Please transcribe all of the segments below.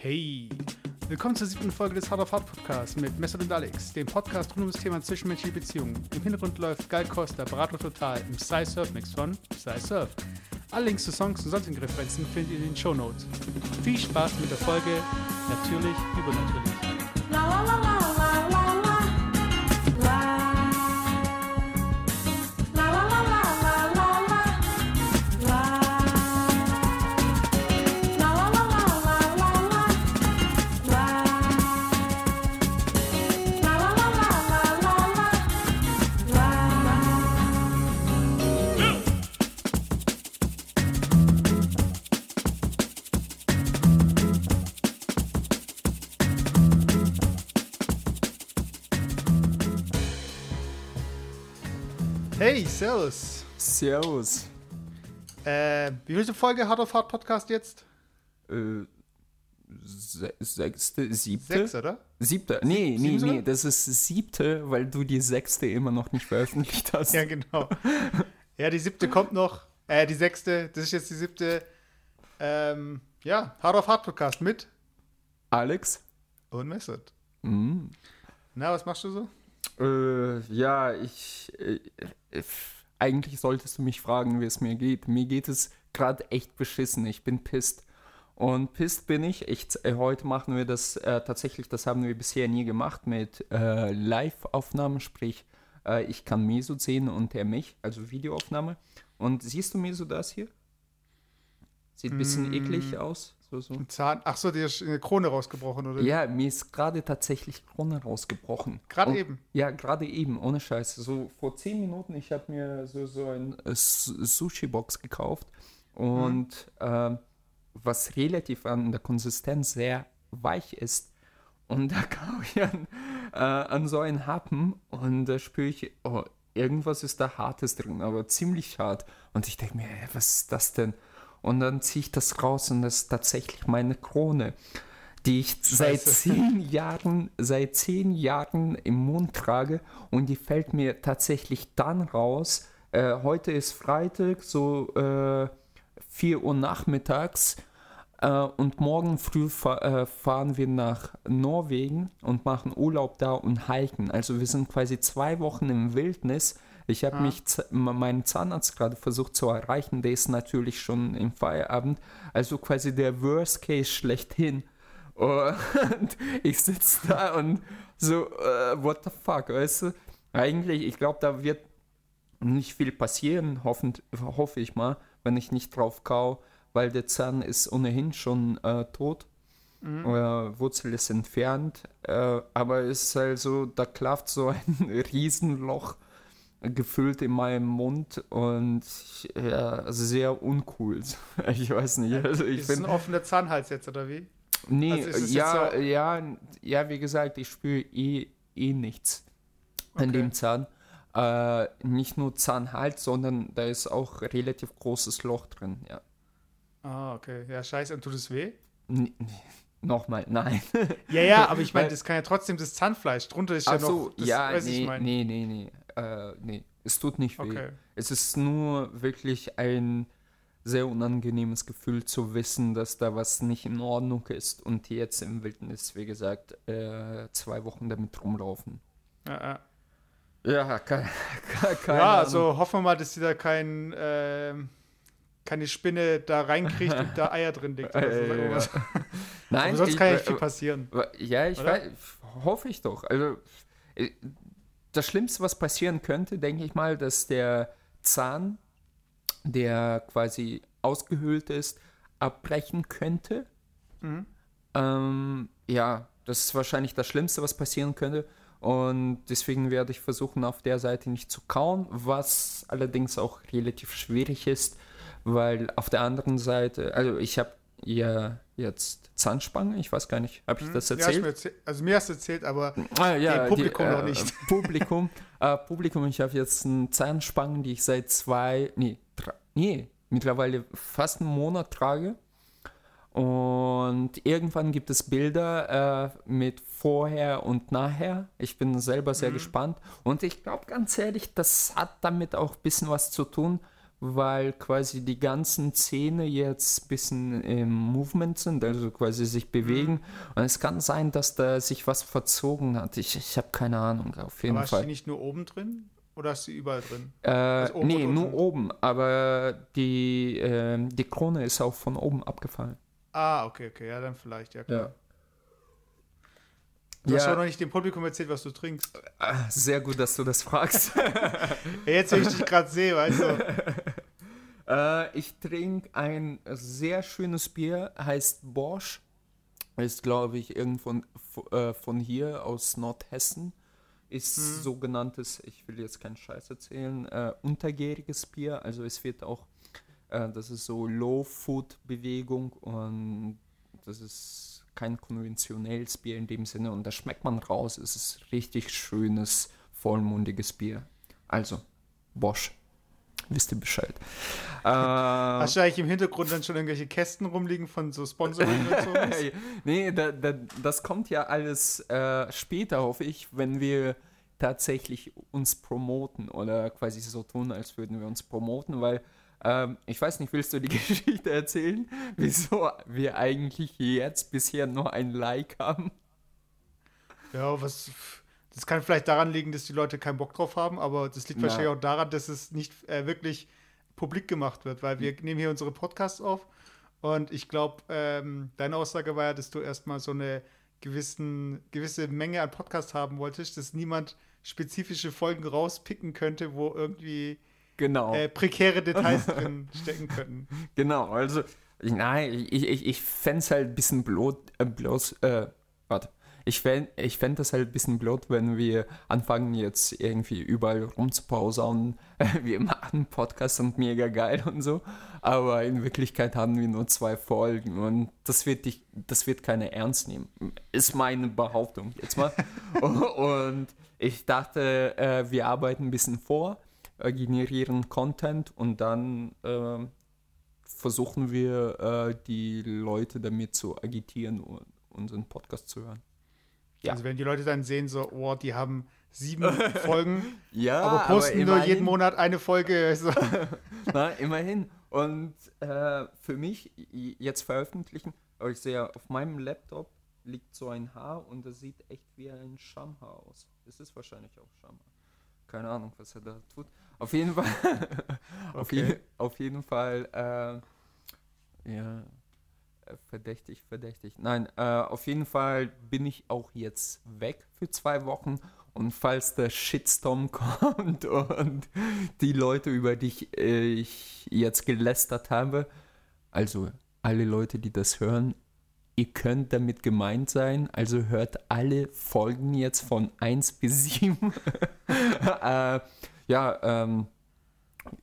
Hey, willkommen zur siebten Folge des Hard of Hard Podcasts mit Messer und Alex, dem Podcast rund um das Thema zwischenmenschliche Beziehungen. Im Hintergrund läuft Gal Costa, Berater Total im Psy Surf Mix von Psy Surf. Alle Links zu Songs und sonstigen Referenzen findet ihr in den Show Notes. Viel Spaß mit der Folge, natürlich übernatürlich. Hey, Servus. Servus. Äh, wie vielte Folge Hard of Hard Podcast jetzt? Äh, se sechste, siebte? Sechs, oder? Siebte. Nee, Sieben nee, sogar? nee, das ist siebte, weil du die sechste immer noch nicht veröffentlicht hast. Ja, genau. ja, die siebte kommt noch. Äh, die sechste, das ist jetzt die siebte. Ähm, ja, Hard of Hard Podcast mit Alex? und Messert. Mhm. Na, was machst du so? Äh, ja, ich. Äh, äh, eigentlich solltest du mich fragen, wie es mir geht. Mir geht es gerade echt beschissen. Ich bin pisst. Und pisst bin ich. ich äh, heute machen wir das äh, tatsächlich, das haben wir bisher nie gemacht, mit äh, Live-Aufnahmen. Sprich, äh, ich kann Mesut sehen und er mich, also Videoaufnahme. Und siehst du Mesut das hier? Sieht ein bisschen Mm. eklig aus. So, so. Ein Zahn. Ach so, dir ist eine Krone rausgebrochen, oder? Ja, mir ist gerade tatsächlich Krone rausgebrochen. Gerade eben. Ja, gerade eben, ohne Scheiß. So vor zehn Minuten, ich habe mir so, so ein äh, Sushi-Box gekauft und ähm, was relativ an der Konsistenz sehr weich ist. Und da kam ich an, äh, an so einen Happen und da spüre ich, oh, irgendwas ist da Hartes drin, aber ziemlich hart. Und ich denke mir, was ist das denn? Und dann ziehe ich das raus und das ist tatsächlich meine Krone, die ich seit zehn Jahren, seit zehn Jahren im Mund trage und die fällt mir tatsächlich dann raus. Äh, heute ist Freitag, so äh, 4 Uhr nachmittags. Äh, und morgen früh fa äh, fahren wir nach Norwegen und machen Urlaub da und hiken. Also wir sind quasi zwei Wochen im Wildnis. Ich habe Ah. mich meinen Zahnarzt gerade versucht zu erreichen. Der ist natürlich schon im Feierabend. Also quasi der Worst Case schlechthin. Und ich sitze da und so, äh, what the fuck, weißt du? Eigentlich, ich glaube, da wird nicht viel passieren, hoffend, hoffe ich mal, wenn ich nicht drauf kau, weil der Zahn ist ohnehin schon äh, tot. Mhm. Äh, Wurzel ist entfernt, äh, aber es ist also, da klafft so ein Riesenloch gefüllt in meinem Mund und ja, also sehr uncool. Ich weiß nicht. Also ich ist bin, ein offener Zahnhals jetzt, oder wie? nee, also ja, so- ja, ja, wie gesagt, ich spüre eh, eh nichts an Okay. dem Zahn. Äh, nicht nur Zahnhals, sondern da ist auch relativ großes Loch drin. Ja. Ah, okay. Ja, scheiße. Und tut es weh? N Nochmal, nein. Ja, ja, aber ich meine, das kann ja trotzdem das Zahnfleisch. Drunter ist ja Ach so, noch. Das, ja, weiß nee, ich mein. nee, nee, nee, äh, nee. Es tut nicht weh. Okay. Es ist nur wirklich ein sehr unangenehmes Gefühl zu wissen, dass da was nicht in Ordnung ist und die jetzt im Wildnis, wie gesagt, äh, zwei Wochen damit rumlaufen. Ja, ja. Ja, keine, keine ja also hoffen wir mal, dass sie da kein, ähm, keine Spinne da reinkriegt und da Eier drin legt. Oder so. Äh, ja. Nein, sonst ich- kann ja nicht äh, viel passieren. Ja, ich weiß, hoffe ich doch. Also, äh, das Schlimmste, was passieren könnte, denke ich mal, dass der Zahn, der quasi ausgehöhlt ist, abbrechen könnte. Mhm. Ähm, ja, das ist wahrscheinlich das Schlimmste, was passieren könnte. Und deswegen werde ich versuchen, auf der Seite nicht zu kauen, was allerdings auch relativ schwierig ist, weil auf der anderen Seite, also ich habe ja jetzt Zahnspange, ich weiß gar nicht, habe ich das Ja, hast erzählt? mir erzählt? Also mir hast du erzählt, aber Ah, dem Publikum die, noch nicht. Publikum, äh, Publikum, ich habe jetzt einen Zahnspangen, die ich seit zwei, nee, nee, mittlerweile fast einen Monat trage. Und irgendwann gibt es Bilder äh, mit vorher und nachher. Ich bin selber sehr gespannt. Und ich glaube ganz ehrlich, das hat damit auch ein bisschen was zu tun, weil quasi die ganzen Zähne jetzt ein bisschen im Movement sind, also quasi sich bewegen. Mhm. Und es kann sein, dass da sich was verzogen hat. Ich, ich habe keine Ahnung, auf jeden aber Fall. Hast du nicht nur oben drin? Oder hast du überall drin? Äh, also nee, nur oben. Aber die, äh, die Krone ist auch von oben abgefallen. Ah, okay, okay. Ja, dann vielleicht, ja klar. Ja. Du ja. hast ja noch nicht dem Publikum erzählt, was du trinkst. Ah, sehr gut, dass du das fragst. jetzt, wenn ich dich gerade sehe, weißt du. Äh, ich trinke ein sehr schönes Bier, heißt Bosch. Ist, glaube ich, irgendwo äh, von hier aus Nordhessen. Ist hm. sogenanntes, ich will jetzt keinen Scheiß erzählen, äh, untergäriges Bier. Also es wird auch, äh, das ist so Low-Food-Bewegung und das ist kein konventionelles Bier in dem Sinne und da schmeckt man raus. Es ist richtig schönes, vollmundiges Bier. Also, Bosch. Wisst ihr Bescheid. Äh, Hast du eigentlich im Hintergrund dann schon irgendwelche Kästen rumliegen von so Sponsoring und so? nee, da, da, das kommt ja alles äh, später, hoffe ich, wenn wir tatsächlich uns promoten oder quasi so tun, als würden wir uns promoten, weil ähm, ich weiß nicht, willst du die Geschichte erzählen, wieso wir eigentlich jetzt bisher nur ein Like haben? Ja, was. Das kann vielleicht daran liegen, dass die Leute keinen Bock drauf haben, aber das liegt ja. wahrscheinlich auch daran, dass es nicht äh, wirklich publik gemacht wird, weil wir nehmen hier unsere Podcasts auf und ich glaube, ähm, deine Aussage war ja, dass du erstmal so eine gewissen, gewisse Menge an Podcasts haben wolltest, dass niemand spezifische Folgen rauspicken könnte, wo irgendwie genau. äh, prekäre Details drin stecken könnten. Genau, also, nein, ich, ich, ich fände es halt ein bisschen blöd, äh, bloß, äh, warte. Ich fände ich fänd das halt ein bisschen blöd, wenn wir anfangen, jetzt irgendwie überall rumzupausern. wir machen Podcast und mega geil und so. Aber in Wirklichkeit haben wir nur zwei Folgen und das wird, dich, das wird keiner ernst nehmen. Ist meine Behauptung jetzt mal. und ich dachte, äh, wir arbeiten ein bisschen vor äh, generieren Content und dann äh, versuchen wir, äh, die Leute damit zu agitieren, unseren Podcast zu hören. Ja. Also wenn die Leute dann sehen, so, oh, die haben sieben Folgen, ja, aber posten aber nur jeden Monat eine Folge. So. Na, immerhin. Und äh, für mich jetzt veröffentlichen, aber ich sehe, auf meinem Laptop liegt so ein Haar und das sieht echt wie ein Schamhaar aus. Es ist wahrscheinlich auch Schamhaar. Keine Ahnung, was er da tut. Auf jeden Fall. auf, okay. je, auf, jeden Fall. Äh, ja. Äh, verdächtig, verdächtig. Nein, äh, auf jeden Fall bin ich auch jetzt weg für zwei Wochen. Und falls der Shitstorm kommt und die Leute, über die ich, äh, ich jetzt gelästert habe, also alle Leute, die das hören, ihr könnt damit gemeint sein. Also hört alle Folgen jetzt von 1 bis 7. äh, ja, ähm,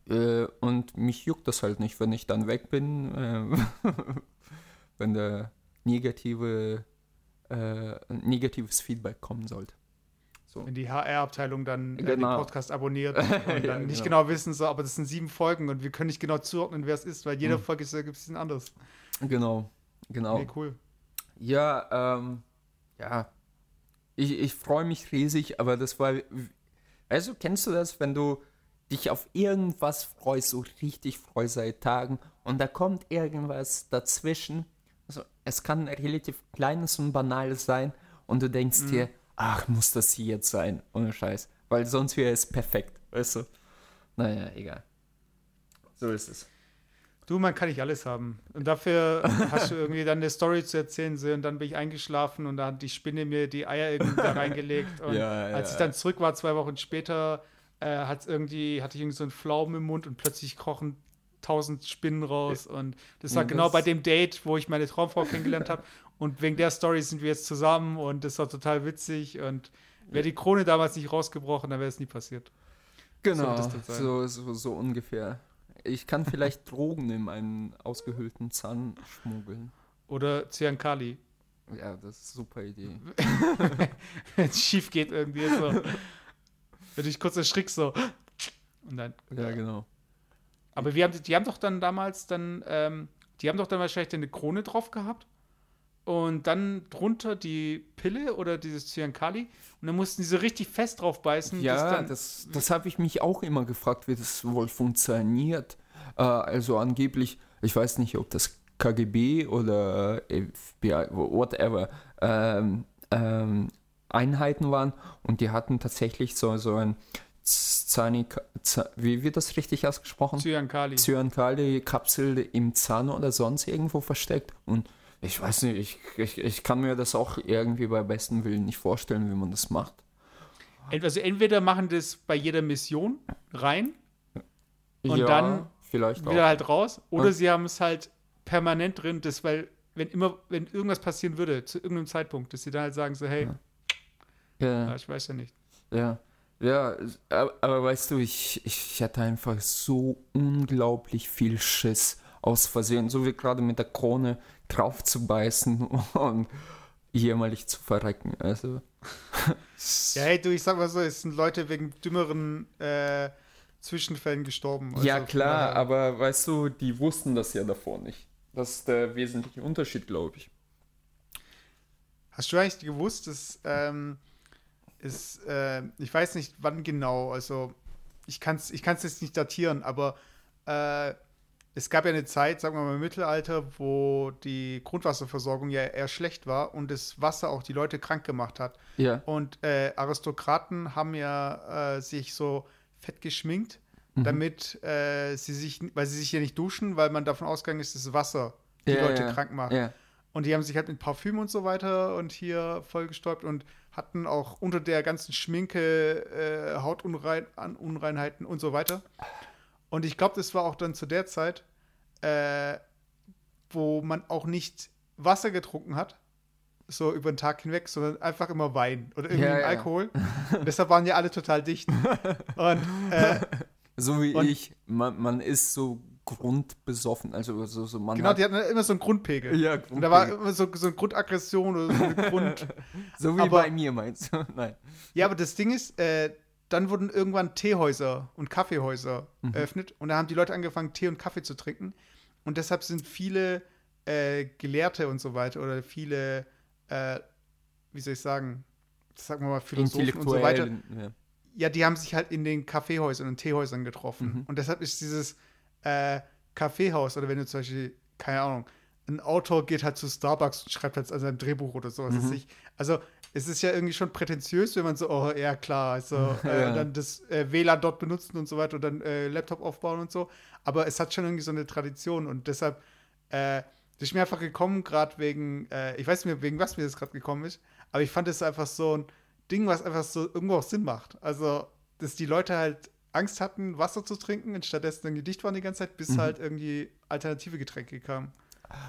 äh, und mich juckt das halt nicht, wenn ich dann weg bin, äh, wenn der negative, äh, negatives Feedback kommen sollte. So. Wenn die HR-Abteilung dann genau. den Podcast abonniert und dann ja, nicht genau. genau wissen, so, aber das sind sieben Folgen und wir können nicht genau zuordnen, wer es ist, weil jede mhm. Folge ist ja ein bisschen anders. Genau, genau. Nee, cool. Ja, ähm, ja. Ich, ich freue mich riesig, aber das war also kennst du das, wenn du dich auf irgendwas freust, so richtig freust seit Tagen und da kommt irgendwas dazwischen. Also, es kann relativ kleines und banales sein und du denkst mhm. dir, ach, muss das hier jetzt sein? Ohne Scheiß. Weil sonst wäre es perfekt, weißt du? Naja, egal. So ist es. Du, man kann nicht alles haben. Und dafür hast du irgendwie dann eine Story zu erzählen und dann bin ich eingeschlafen und da hat die Spinne mir die Eier irgendwie da reingelegt. Und ja, ja, als ich dann zurück war, zwei Wochen später, äh, hat irgendwie, hatte ich irgendwie so einen Pflaumen im Mund und plötzlich krochen tausend Spinnen raus. Und das war und genau das bei dem Date, wo ich meine Traumfrau kennengelernt habe. Und wegen der Story sind wir jetzt zusammen und das war total witzig. Und wäre die Krone damals nicht rausgebrochen, dann wäre es nie passiert. Genau, so, so, so ungefähr. Ich kann vielleicht Drogen in meinen ausgehöhlten Zahn schmuggeln. Oder Cyankali. Ja, das ist eine super Idee. Wenn es schief geht irgendwie so. Wenn ich kurz erschrickst so. Und dann. Ja, genau. Aber wir haben, die haben doch dann damals dann, ähm, die haben doch dann wahrscheinlich eine Krone drauf gehabt und dann drunter die Pille oder dieses Cyankali und dann mussten die so richtig fest drauf beißen. Ja, das, das habe ich mich auch immer gefragt, wie das wohl funktioniert. Äh, also angeblich, ich weiß nicht, ob das KGB oder FBI, whatever, ähm, ähm, Einheiten waren und die hatten tatsächlich so, so ein Zanik, wie wird das richtig ausgesprochen? Cyankali. Cyankali-Kapsel im Zahn oder sonst irgendwo versteckt und ich weiß nicht, ich, ich, ich kann mir das auch irgendwie bei besten Willen nicht vorstellen, wie man das macht. Also entweder machen das bei jeder Mission rein und ja, dann vielleicht wieder auch. halt raus, oder Ja. sie haben es halt permanent drin, das, weil wenn immer, wenn irgendwas passieren würde, zu irgendeinem Zeitpunkt, dass sie dann halt sagen so, hey, Ja. ja, ich weiß ja nicht. Ja, ja, aber, aber weißt du, ich, ich hatte einfach so unglaublich viel Schiss aus Versehen, so wie gerade mit der Krone drauf zu beißen und jämmerlich zu verrecken. Also, Ja, hey, du, ich sag mal so, es sind Leute wegen dümmeren äh, Zwischenfällen gestorben. Also ja klar, daher- aber weißt du, die wussten das ja davor nicht. Das ist der wesentliche Unterschied, glaube ich. Hast du eigentlich gewusst, dass ähm, es, äh, ich weiß nicht wann genau, also ich kann es ich kann's jetzt nicht datieren, aber äh, es gab ja eine Zeit, sagen wir mal im Mittelalter, wo die Grundwasserversorgung ja eher schlecht war und das Wasser auch die Leute krank gemacht hat. Ja, Und äh, Aristokraten haben ja äh, sich so fett geschminkt, damit äh, sie sich, weil sie sich ja nicht duschen, weil man davon ausgegangen ist, dass Wasser die Ja, Leute ja, krank macht. ja. Und die haben sich halt mit Parfüm und so weiter und hier vollgestäubt und hatten auch unter der ganzen Schminke äh, Hautunreinheiten und so weiter. Und ich glaube, das war auch dann zu der Zeit, äh, wo man auch nicht Wasser getrunken hat, so über den Tag hinweg, sondern einfach immer Wein oder irgendwie Ja, ja. Alkohol. Und deshalb waren ja alle total dicht. Und äh, So wie Und- ich, man, man ist so grundbesoffen, also so, so man genau, hat, die hatten immer so einen Grundpegel. Ja, Und da war Grundpegel. immer so, so eine Grundaggression oder so eine Grund. so wie aber- bei mir meinst du? Nein. Ja, aber das Ding ist, äh, dann wurden irgendwann Teehäuser und Kaffeehäuser eröffnet und da haben die Leute angefangen, Tee und Kaffee zu trinken. Und deshalb sind viele äh, Gelehrte und so weiter oder viele, äh, wie soll ich sagen, sagen wir mal Philosophen und so weiter, ja. ja, die haben sich halt in den Kaffeehäusern und Teehäusern getroffen. Mhm. Und deshalb ist dieses äh, Kaffeehaus, oder wenn du zum Beispiel, keine Ahnung, ein Autor geht halt zu Starbucks und schreibt halt an seinem Drehbuch oder so. was Mhm. Also es ist ja irgendwie schon prätentiös, wenn man so, oh ja klar, also äh, Ja. dann das äh, WLAN dort benutzen und so weiter und dann äh, Laptop aufbauen und so. Aber es hat schon irgendwie so eine Tradition und deshalb äh, das ist mir einfach gekommen, gerade wegen, äh, ich weiß nicht mehr, wegen was mir das gerade gekommen ist, aber ich fand es einfach so ein Ding, was einfach so irgendwo auch Sinn macht. Also, dass die Leute halt Angst hatten, Wasser zu trinken und stattdessen irgendwie dicht waren die ganze Zeit, bis Mhm. halt irgendwie alternative Getränke kamen.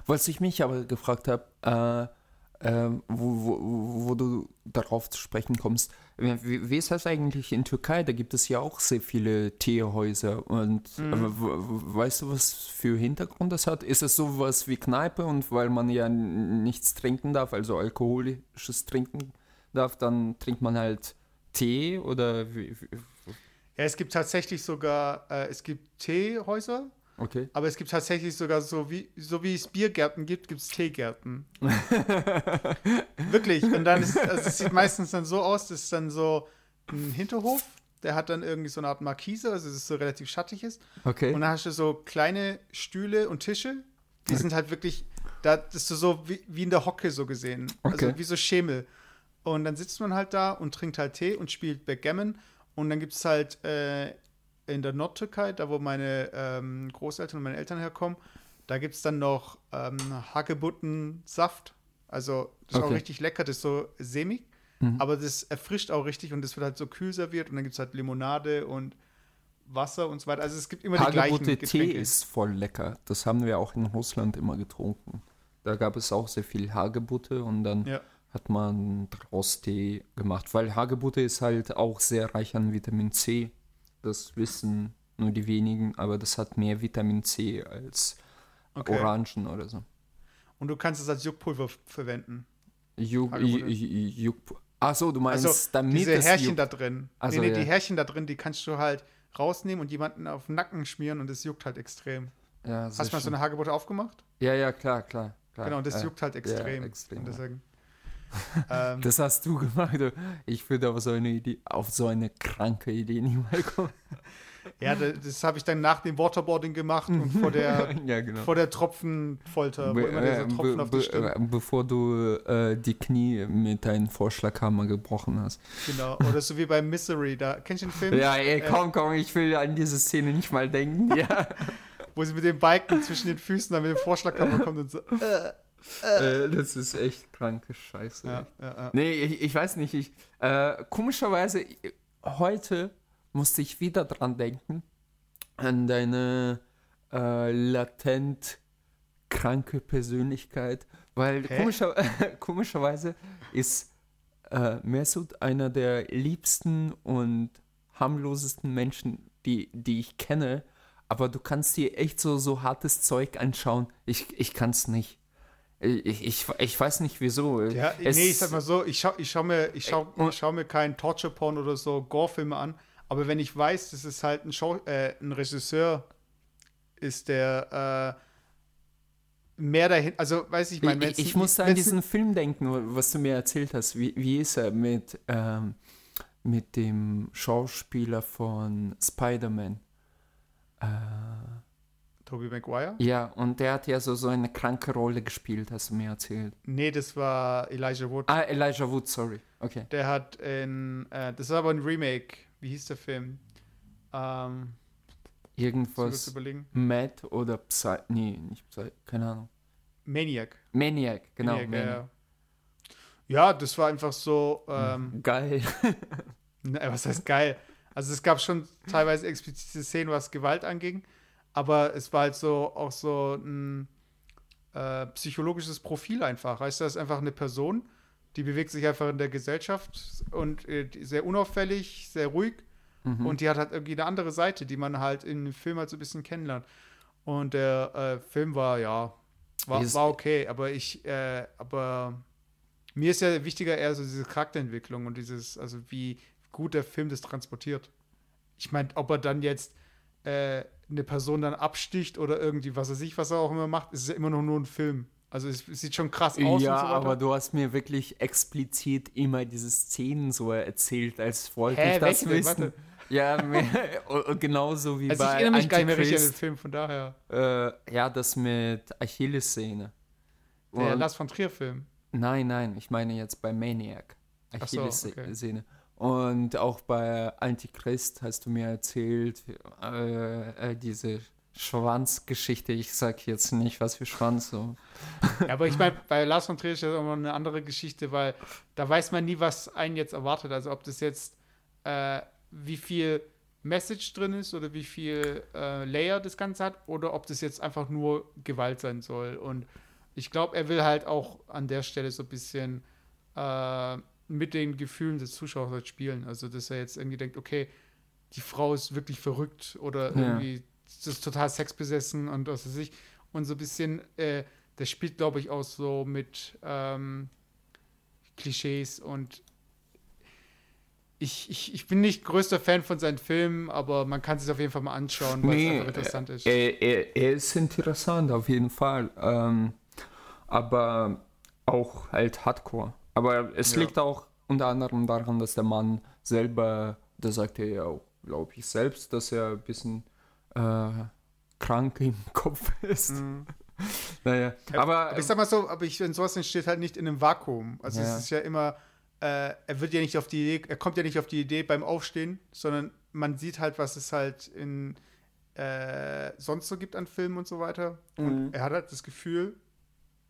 Was ich mich aber gefragt habe, äh, äh, wo, wo, wo du darauf zu sprechen kommst, wie, wie ist das eigentlich in Türkei? Da gibt es ja auch sehr viele Teehäuser und Mhm. äh, weißt du, was für Hintergrund das hat? Ist es sowas wie Kneipe und weil man ja nichts trinken darf, also alkoholisches trinken darf, dann trinkt man halt Tee oder wie, wie, Ja, es gibt tatsächlich sogar, äh, es gibt Teehäuser, okay. aber es gibt tatsächlich sogar so wie, so wie es Biergärten gibt, gibt es Teegärten. Wirklich. Und dann ist, also es sieht meistens dann so aus, das ist dann so ein Hinterhof, der hat dann irgendwie so eine Art Markise, also es so relativ schattig ist. Okay. Und dann hast du so kleine Stühle und Tische, die sind halt wirklich, da ist du so wie, wie in der Hocke so gesehen. Okay. Also wie so Schemel. Und dann sitzt man halt da und trinkt halt Tee und spielt Backgammon. Und dann gibt es halt äh, in der Nordtürkei, da wo meine ähm, Großeltern und meine Eltern herkommen, da gibt es dann noch ähm, Hagebuttensaft. Also das ist auch Okay. richtig lecker, das ist so sämig. Mhm. Aber das erfrischt auch richtig und das wird halt so kühl serviert. Und dann gibt es halt Limonade und Wasser und so weiter. Also es gibt immer die gleichen Hagebutte Tee Getränke. ist voll lecker. Das haben wir auch in Russland immer getrunken. Da gab es auch sehr viel Hagebutte und dann Ja. hat man draus Tee gemacht. Weil Hagebutte ist halt auch sehr reich an Vitamin C. Das wissen nur die wenigen, aber das hat mehr Vitamin C als Okay. Orangen oder so. Und du kannst es als Juckpulver verwenden. Juck, Hagebutte. Juck, Achso, du meinst, Also damit diese es Härchen juckt. da drin. Ach so, nee, nee, ja. die Härchen da drin, die kannst du halt rausnehmen und jemanden auf den Nacken schmieren und es juckt halt extrem. Ja, Hast du mal so eine Hagebutte aufgemacht? ja, ja, klar, klar. klar. Genau, und das Äh, juckt halt ja, extrem. extrem, Und ja. Ähm, Das hast du gemacht. Ich würde auf so eine Idee, auf so eine kranke Idee niemals kommen. Ja, das, das habe ich dann nach dem Waterboarding gemacht und vor der, ja, genau. vor der Tropfenfolter, wo Be immer dieser äh, Tropfen be auf die be Stirn. äh, bevor du äh, die Knie mit deinem Vorschlaghammer gebrochen hast. Genau. Oder so wie bei Misery, da kennst du den Film? Ja, ey, Äh, komm, komm, ich will an diese Szene nicht mal denken. Ja. Wo sie mit dem Balken zwischen den Füßen dann mit dem Vorschlaghammer kommt und so. Äh, äh, das ist echt kranke Scheiße. ja, ja, ja. Nee, ich, ich weiß nicht. Ich, äh, komischerweise, ich- heute musste ich wieder dran denken, an deine äh, latent kranke Persönlichkeit, weil komischer, komischerweise ist äh, Mesut einer der liebsten und harmlosesten Menschen, die, die ich kenne, aber du kannst dir echt so, so hartes Zeug anschauen. Ich, ich kann es nicht. Ich, ich, ich weiß nicht wieso. Ja, Es- nee, ich sag mal so, ich schau, ich schau mir, ich schau, ich schau mir keinen Torture-Porn oder so Gore-Filme an, aber wenn ich weiß, dass es halt ein, Show, äh, ein Regisseur ist, der äh, mehr dahin, also weiß ich, mein, ich, ich muss an diesen Film denken, was du mir erzählt hast. Wie, wie ist er mit, ähm, mit dem Schauspieler von Spider-Man? Äh, Tobey Maguire? ja, und der hat ja so, so eine kranke Rolle gespielt, hast du mir erzählt. Nee, das war Elijah Wood. Ah, Elijah Wood, sorry. Okay. Der hat in, äh, das ist aber ein Remake. Wie hieß der Film? Ähm, Irgendwas. überlegen? Mad oder Psy. Nee, nicht Psy. Keine Ahnung. Maniac. Maniac, genau. Maniac, Maniac. Ja, ja, das war einfach so, ähm, Geil. Ne, was heißt geil? Also es gab schon teilweise explizite Szenen, was Gewalt anging, aber es war halt so auch so ein äh, psychologisches Profil einfach. Weißt du, das ist einfach eine Person, die bewegt sich einfach in der Gesellschaft und äh, sehr unauffällig, sehr ruhig Mhm. und die hat halt irgendwie eine andere Seite, die man halt in dem Film halt so ein bisschen kennenlernt. Und der äh, Film war, ja, war, war okay, aber ich, äh, aber mir ist ja wichtiger eher so diese Charakterentwicklung und dieses, also wie gut der Film das transportiert. Ich meine, ob er dann jetzt äh, eine Person dann absticht oder irgendwie, was weiß ich, was er auch immer macht, ist ja immer noch nur ein Film. Also es, es sieht schon krass aus ja, so aber du hast mir wirklich explizit immer diese Szenen so erzählt, als wollte Hä, ich das welche wissen. Warte. Ja, genauso wie also ich bei erinnere mich gar nicht mehr richtig an den. Film, von daher. Äh, ja, das mit Achilles-Szene. Der Lars von Trier-Film. Nein, nein, ich meine jetzt bei Maniac. Ach so, Achilles-Szene. Und auch bei Antichrist hast du mir erzählt, äh, äh, diese Schwanzgeschichte. Ich sag jetzt nicht, was für Schwanz. So. Ja, aber ich meine, bei Lars von Trier ist das immer eine andere Geschichte, weil da weiß man nie, was einen jetzt erwartet. Also ob das jetzt, äh, wie viel Message drin ist oder wie viel äh, Layer das Ganze hat oder ob das jetzt einfach nur Gewalt sein soll. Und ich glaube, er will halt auch an der Stelle so ein bisschen äh, mit den Gefühlen des Zuschauers halt spielen. Also dass er jetzt irgendwie denkt, okay, die Frau ist wirklich verrückt oder Ja. irgendwie das ist total sexbesessen und was weiß ich. Und so ein bisschen, äh, der spielt, glaube ich, auch so mit ähm, Klischees und ich, ich, ich bin nicht größter Fan von seinen Filmen, aber man kann sich auf jeden Fall mal anschauen, weil es einfach interessant ist. Er, er, er ist interessant, auf jeden Fall. Ähm, aber auch halt Hardcore. Aber es Ja. liegt auch unter anderem daran, dass der Mann selber, da sagt er ja auch, glaube ich, selbst, dass er ein bisschen äh, krank im Kopf ist. Mhm. Naja, aber, Aber ich sag mal so, aber ich, sowas entsteht halt nicht in einem Vakuum. Also Ja. es ist ja immer, äh, er wird ja nicht auf die Idee, er kommt ja nicht auf die Idee beim Aufstehen, sondern man sieht halt, was es halt in äh, sonst so gibt an Filmen und so weiter. Und Mhm. er hat halt das Gefühl,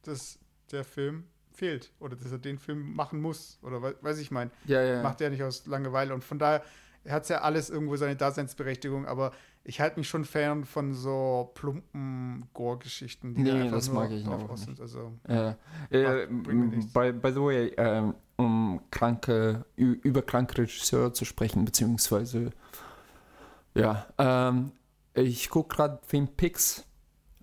dass der Film fehlt oder dass er den Film machen muss oder we weiß ich mein. ja, ja. Macht er nicht aus Langeweile und von daher hat es ja alles irgendwo seine Daseinsberechtigung, aber ich halte mich schon fern von so plumpen Gore-Geschichten, die Nee, da einfach das mag ich drauf auch aus nicht. sind. Also, Ja. Äh, nichts. by, by the way, ähm, um kranke, über kranke Regisseure zu sprechen, beziehungsweise, ja, ähm, ich gucke gerade Film Pix.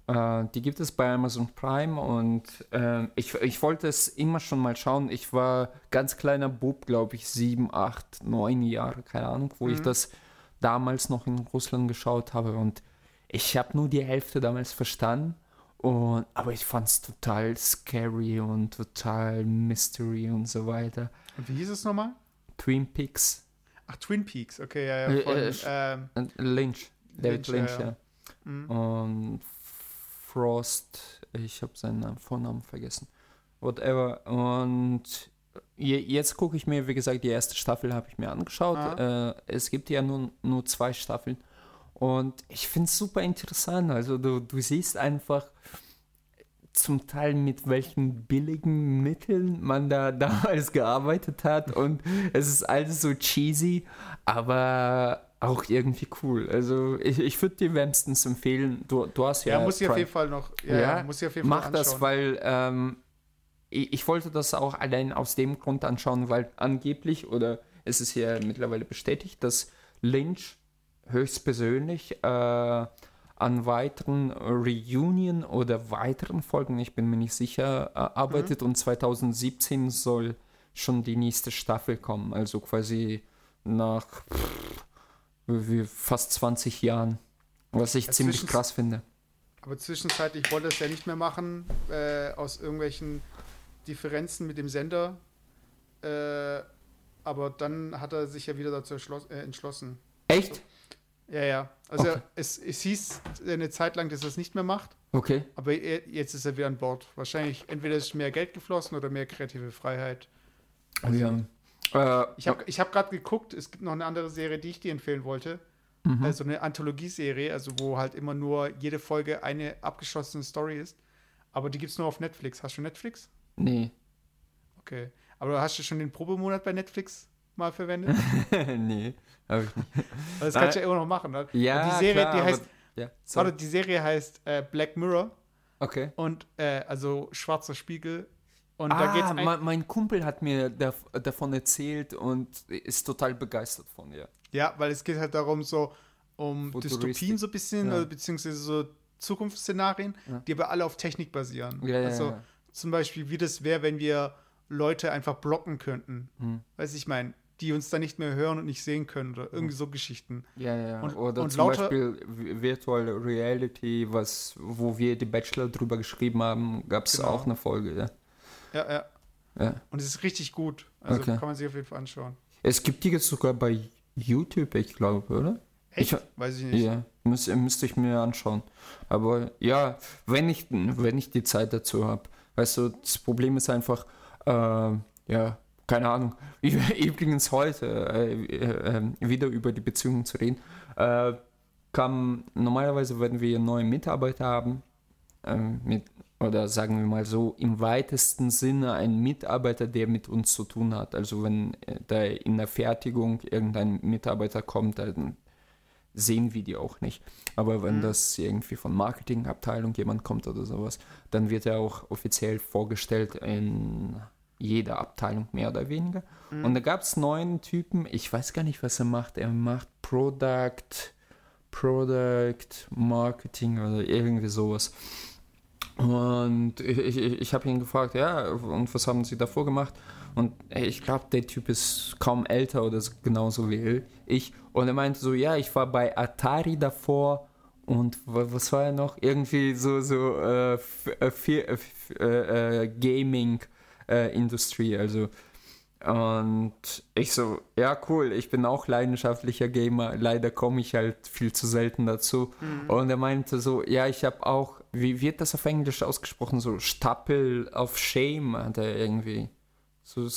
Äh, die gibt es bei Amazon Prime und ähm, ich, ich wollte es immer schon mal schauen. Ich war ganz kleiner Bub, glaube ich, sieben, acht, neun Jahre, keine Ahnung, wo ich Mhm. das damals noch in Russland geschaut habe und ich habe nur die Hälfte damals verstanden. Und, aber ich fand es total scary und total Mystery und so weiter. und wie hieß es nochmal? Twin Peaks. Ach, Twin Peaks, okay, ja, ja. Äh, Von, äh, Äh, Lynch. David Lynch, Lynch, ja, ja. ja. mhm. Und Frost, ich habe seinen Namen, Vornamen vergessen. Whatever. Und je, jetzt gucke ich mir, wie gesagt, die erste Staffel habe ich mir angeschaut. Ah. Äh, es gibt ja nur, nur zwei Staffeln. Und ich finde es super interessant. Also du, du siehst einfach zum Teil mit welchen billigen Mitteln man da damals gearbeitet hat. Und es ist alles so cheesy, aber auch irgendwie cool. Also ich, ich würde dir wärmstens empfehlen, du, du hast ja... ja, muss ich auf jeden Fall noch, ja, Ja, ja, muss ich auf jeden Fall Mach das, anschauen. weil ähm, ich, ich wollte das auch allein aus dem Grund anschauen, weil angeblich, oder es ist ja mittlerweile bestätigt, dass Lynch höchstpersönlich äh, an weiteren Reunion oder weiteren Folgen, ich bin mir nicht sicher, äh, arbeitet Mhm. und 2017 soll schon die nächste Staffel kommen, also quasi nach pff, wie fast 20 Jahren, was ich Ja, ziemlich krass finde. Aber zwischenzeitlich wollte er es ja nicht mehr machen, äh, aus irgendwelchen Differenzen mit dem Sender. Äh, aber dann hat er sich ja wieder dazu äh, entschlossen. Echt? Ja, ja. Also Okay. es, es hieß eine Zeit lang, dass er es nicht mehr macht, Okay. aber er, jetzt ist er wieder an Bord. Wahrscheinlich entweder ist mehr Geld geflossen oder mehr kreative Freiheit. ja. Äh, Ich habe ich hab gerade geguckt, es gibt noch eine andere Serie, die ich dir empfehlen wollte. mhm. Also eine Anthologieserie, also wo halt immer nur jede Folge eine abgeschlossene Story ist. Aber die gibt es nur auf Netflix. Hast du Netflix? nee. Okay. Aber hast du schon den Probemonat bei Netflix mal verwendet? nee, hab ich nicht. Also das kannst du ja immer noch machen. Ne? Ja, Und die Serie, klar, die aber- heißt, Ja, sorry. warte, die Serie heißt äh, Black Mirror Okay. und äh, also schwarzer Spiegel. Und ah, da geht's ein, mein, mein Kumpel hat mir dav- davon erzählt und ist total begeistert von ihr. Ja, weil es geht halt darum, so um. Dystopien so ein bisschen, Ja. oder beziehungsweise so Zukunftsszenarien, Ja. die aber alle auf Technik basieren. Ja, ja, also ja. zum Beispiel, wie das wäre, wenn wir Leute einfach blocken könnten. Hm. Weiß ich mein, die uns dann nicht mehr hören und nicht sehen können oder irgendwie so Geschichten. Ja, ja, ja. Und- Oder und zum lauter- Beispiel Vi- Virtual Reality, was, wo wir die Bachelor drüber geschrieben haben, gab es Genau. auch eine Folge, ja. Ja, ja. ja. Und es ist richtig gut. Also Okay. kann man sich auf jeden Fall anschauen. Es gibt die jetzt sogar bei YouTube, ich glaube, oder? Echt? Ich- Weiß ich nicht. Ja, müß, müsste ich mir anschauen. Aber ja, wenn ich, wenn ich die Zeit dazu habe. Weißt du, das Problem ist einfach, äh, ja, keine Ahnung. Übrigens heute, äh, äh, wieder über die Beziehungen zu reden, äh, kam, normalerweise, wenn wir neue Mitarbeiter haben, äh, mit, oder sagen wir mal so, im weitesten Sinne ein Mitarbeiter, der mit uns zu tun hat. Also wenn äh, da in der Fertigung irgendein Mitarbeiter kommt, dann sehen wir die auch nicht. Aber wenn Mhm. das irgendwie von Marketingabteilung jemand kommt oder sowas, dann wird er auch offiziell vorgestellt in jeder Abteilung mehr oder weniger. Mhm. Und da gab es neuen Typen, ich weiß gar nicht, was er macht. Er macht Product, Product Marketing oder irgendwie sowas. Und ich, ich, ich habe ihn gefragt, ja, und was haben Sie davor gemacht? Und ey, ich glaube, der Typ ist kaum älter oder so- genauso wie ich. Und er meinte so, ja, ich war bei Atari davor und wa- was war er noch? Irgendwie so, so äh, äh, fi- äh, äh, äh, Gaming-Industrie, also und ich so, ja, cool, ich bin auch leidenschaftlicher Gamer. Leider komme ich halt viel zu selten dazu. Und er meinte so, ja, ich habe auch, wie wird das auf Englisch ausgesprochen? So Stapel of Shame hat er irgendwie. So,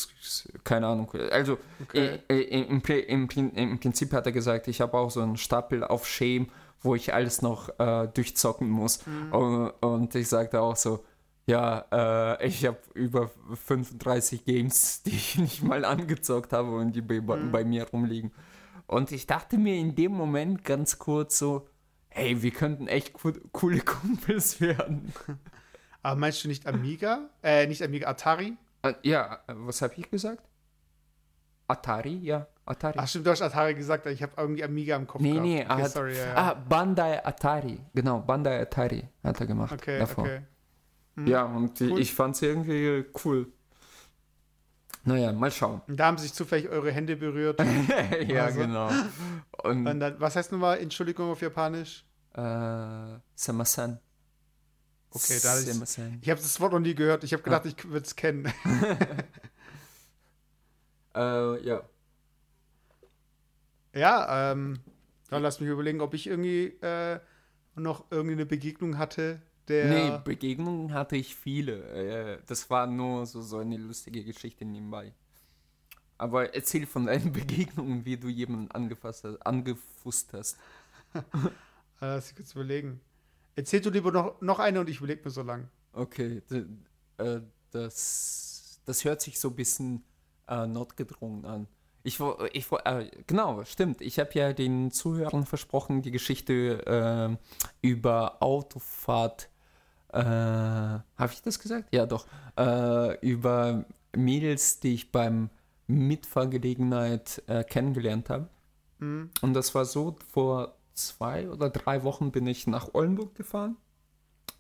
keine Ahnung. Also Okay. äh, äh, im, im, im Prinzip hat er gesagt, ich habe auch so einen Stapel auf Shame, wo ich alles noch äh, durchzocken muss. Und, und ich sagte auch so, ja, äh, ich habe über 35 Games, die ich nicht mal angezockt habe und die bei, bei mir rumliegen. Und ich dachte mir in dem Moment ganz kurz so, hey, wir könnten echt co coole Kumpels werden. Aber meinst du nicht Amiga? Äh, nicht Amiga, Atari? Äh, ja, was habe ich gesagt? Atari, ja, Atari. Ach stimmt, du hast Atari gesagt, ich habe irgendwie Amiga im Kopf nee, gehabt. nee, okay, hat, sorry, ja, ja. ah, Bandai Atari, genau, Bandai Atari hat er gemacht okay, davor. okay. Ja, und Cool. ich fand es irgendwie cool. Naja, mal schauen. Da haben sich zufällig eure Hände berührt. ja, Also. genau. Und Und dann, was heißt nochmal Entschuldigung auf Japanisch? äh, Samasan. Okay, da ist- Samasan. Ich habe das Wort noch nie gehört. Ich habe gedacht, ich würde es kennen. Äh, ja. Ja, ähm, dann lass mich überlegen, ob ich irgendwie äh, noch irgendwie eine Begegnung hatte, der. Nee, Begegnungen hatte ich viele. Äh, das war nur so, so eine lustige Geschichte nebenbei. Aber erzähl von deinen Begegnungen, wie du jemanden angefasst hast, angefusst hast. Äh, lass mich kurz überlegen. Erzähl du lieber noch, noch eine und ich überlege mir so lang. Okay, äh, das, das hört sich so ein bisschen äh, notgedrungen an. Ich, ich, äh, genau, stimmt. Ich habe ja den Zuhörern versprochen, die Geschichte äh, über Autofahrt. Äh, habe ich das gesagt? Ja, doch. Äh, über Mädels, die ich beim Mitfahrgelegenheit äh, kennengelernt habe. Mhm. Und das war so, vor zwei oder drei Wochen bin ich nach Oldenburg gefahren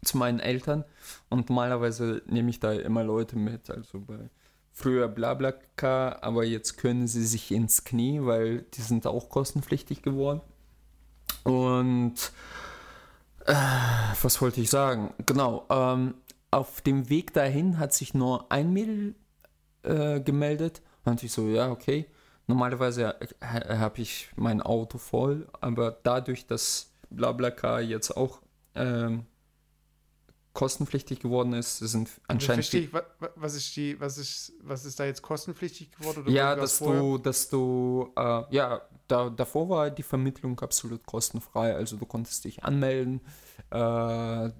zu meinen Eltern und normalerweise nehme ich da immer Leute mit, also bei früher Blablacar, aber jetzt können sie sich ins Knie, weil die sind auch kostenpflichtig geworden. Und äh, was wollte ich sagen? Genau, ähm, auf dem Weg dahin hat sich nur ein Mädel äh, gemeldet. Und ich so, ja, okay. Normalerweise äh, habe ich mein Auto voll, aber dadurch, dass Blablacar jetzt auch ähm, kostenpflichtig geworden ist, sind Also anscheinend verstehe ich, wa- wa- was ist die, was ist, was ist da jetzt kostenpflichtig geworden? Ja, dass du, dass du, äh, ja, da, davor war die Vermittlung absolut kostenfrei. Also du konntest dich anmelden, äh,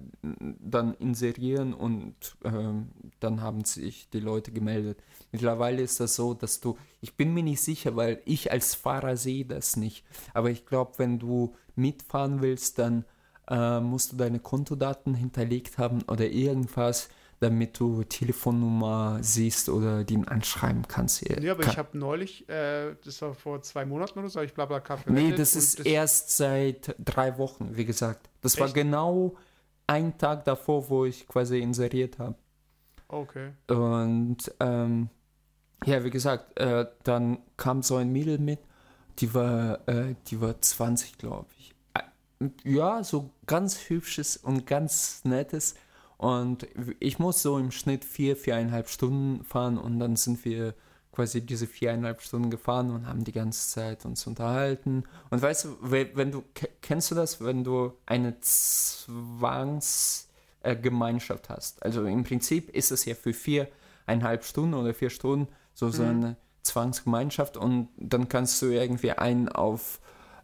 dann inserieren und ähm, dann haben sich die Leute gemeldet. Mittlerweile ist das so, dass du, ich bin mir nicht sicher, weil ich als Fahrer sehe das nicht. Aber ich glaube, wenn du mitfahren willst, dann äh, musst du deine Kontodaten hinterlegt haben oder irgendwas, damit du Telefonnummer siehst oder den anschreiben kannst. Ja, aber Kann- ich habe neulich, äh, das war vor zwei Monaten oder so, ich Blablacar Nee, das ist erst seit drei Wochen, wie gesagt. Das war Echt? genau ein Tag davor, wo ich quasi inseriert habe. Okay. Und ähm, ja, wie gesagt, äh, dann kam so ein Mädel mit, die war, äh, die war 20, glaube ich. Ja, so ganz hübsches und ganz nettes. Und ich muss so im Schnitt vier, viereinhalb Stunden fahren und dann sind wir quasi diese viereinhalb Stunden gefahren und haben die ganze Zeit uns unterhalten. Und weißt du, we- wenn du, ke- kennst du das, wenn du eine Zwangsgemeinschaft Gemeinschaft hast? Also im Prinzip ist es ja für viereinhalb Stunden oder vier Stunden so, so eine Zwangsgemeinschaft und dann kannst du irgendwie einen auf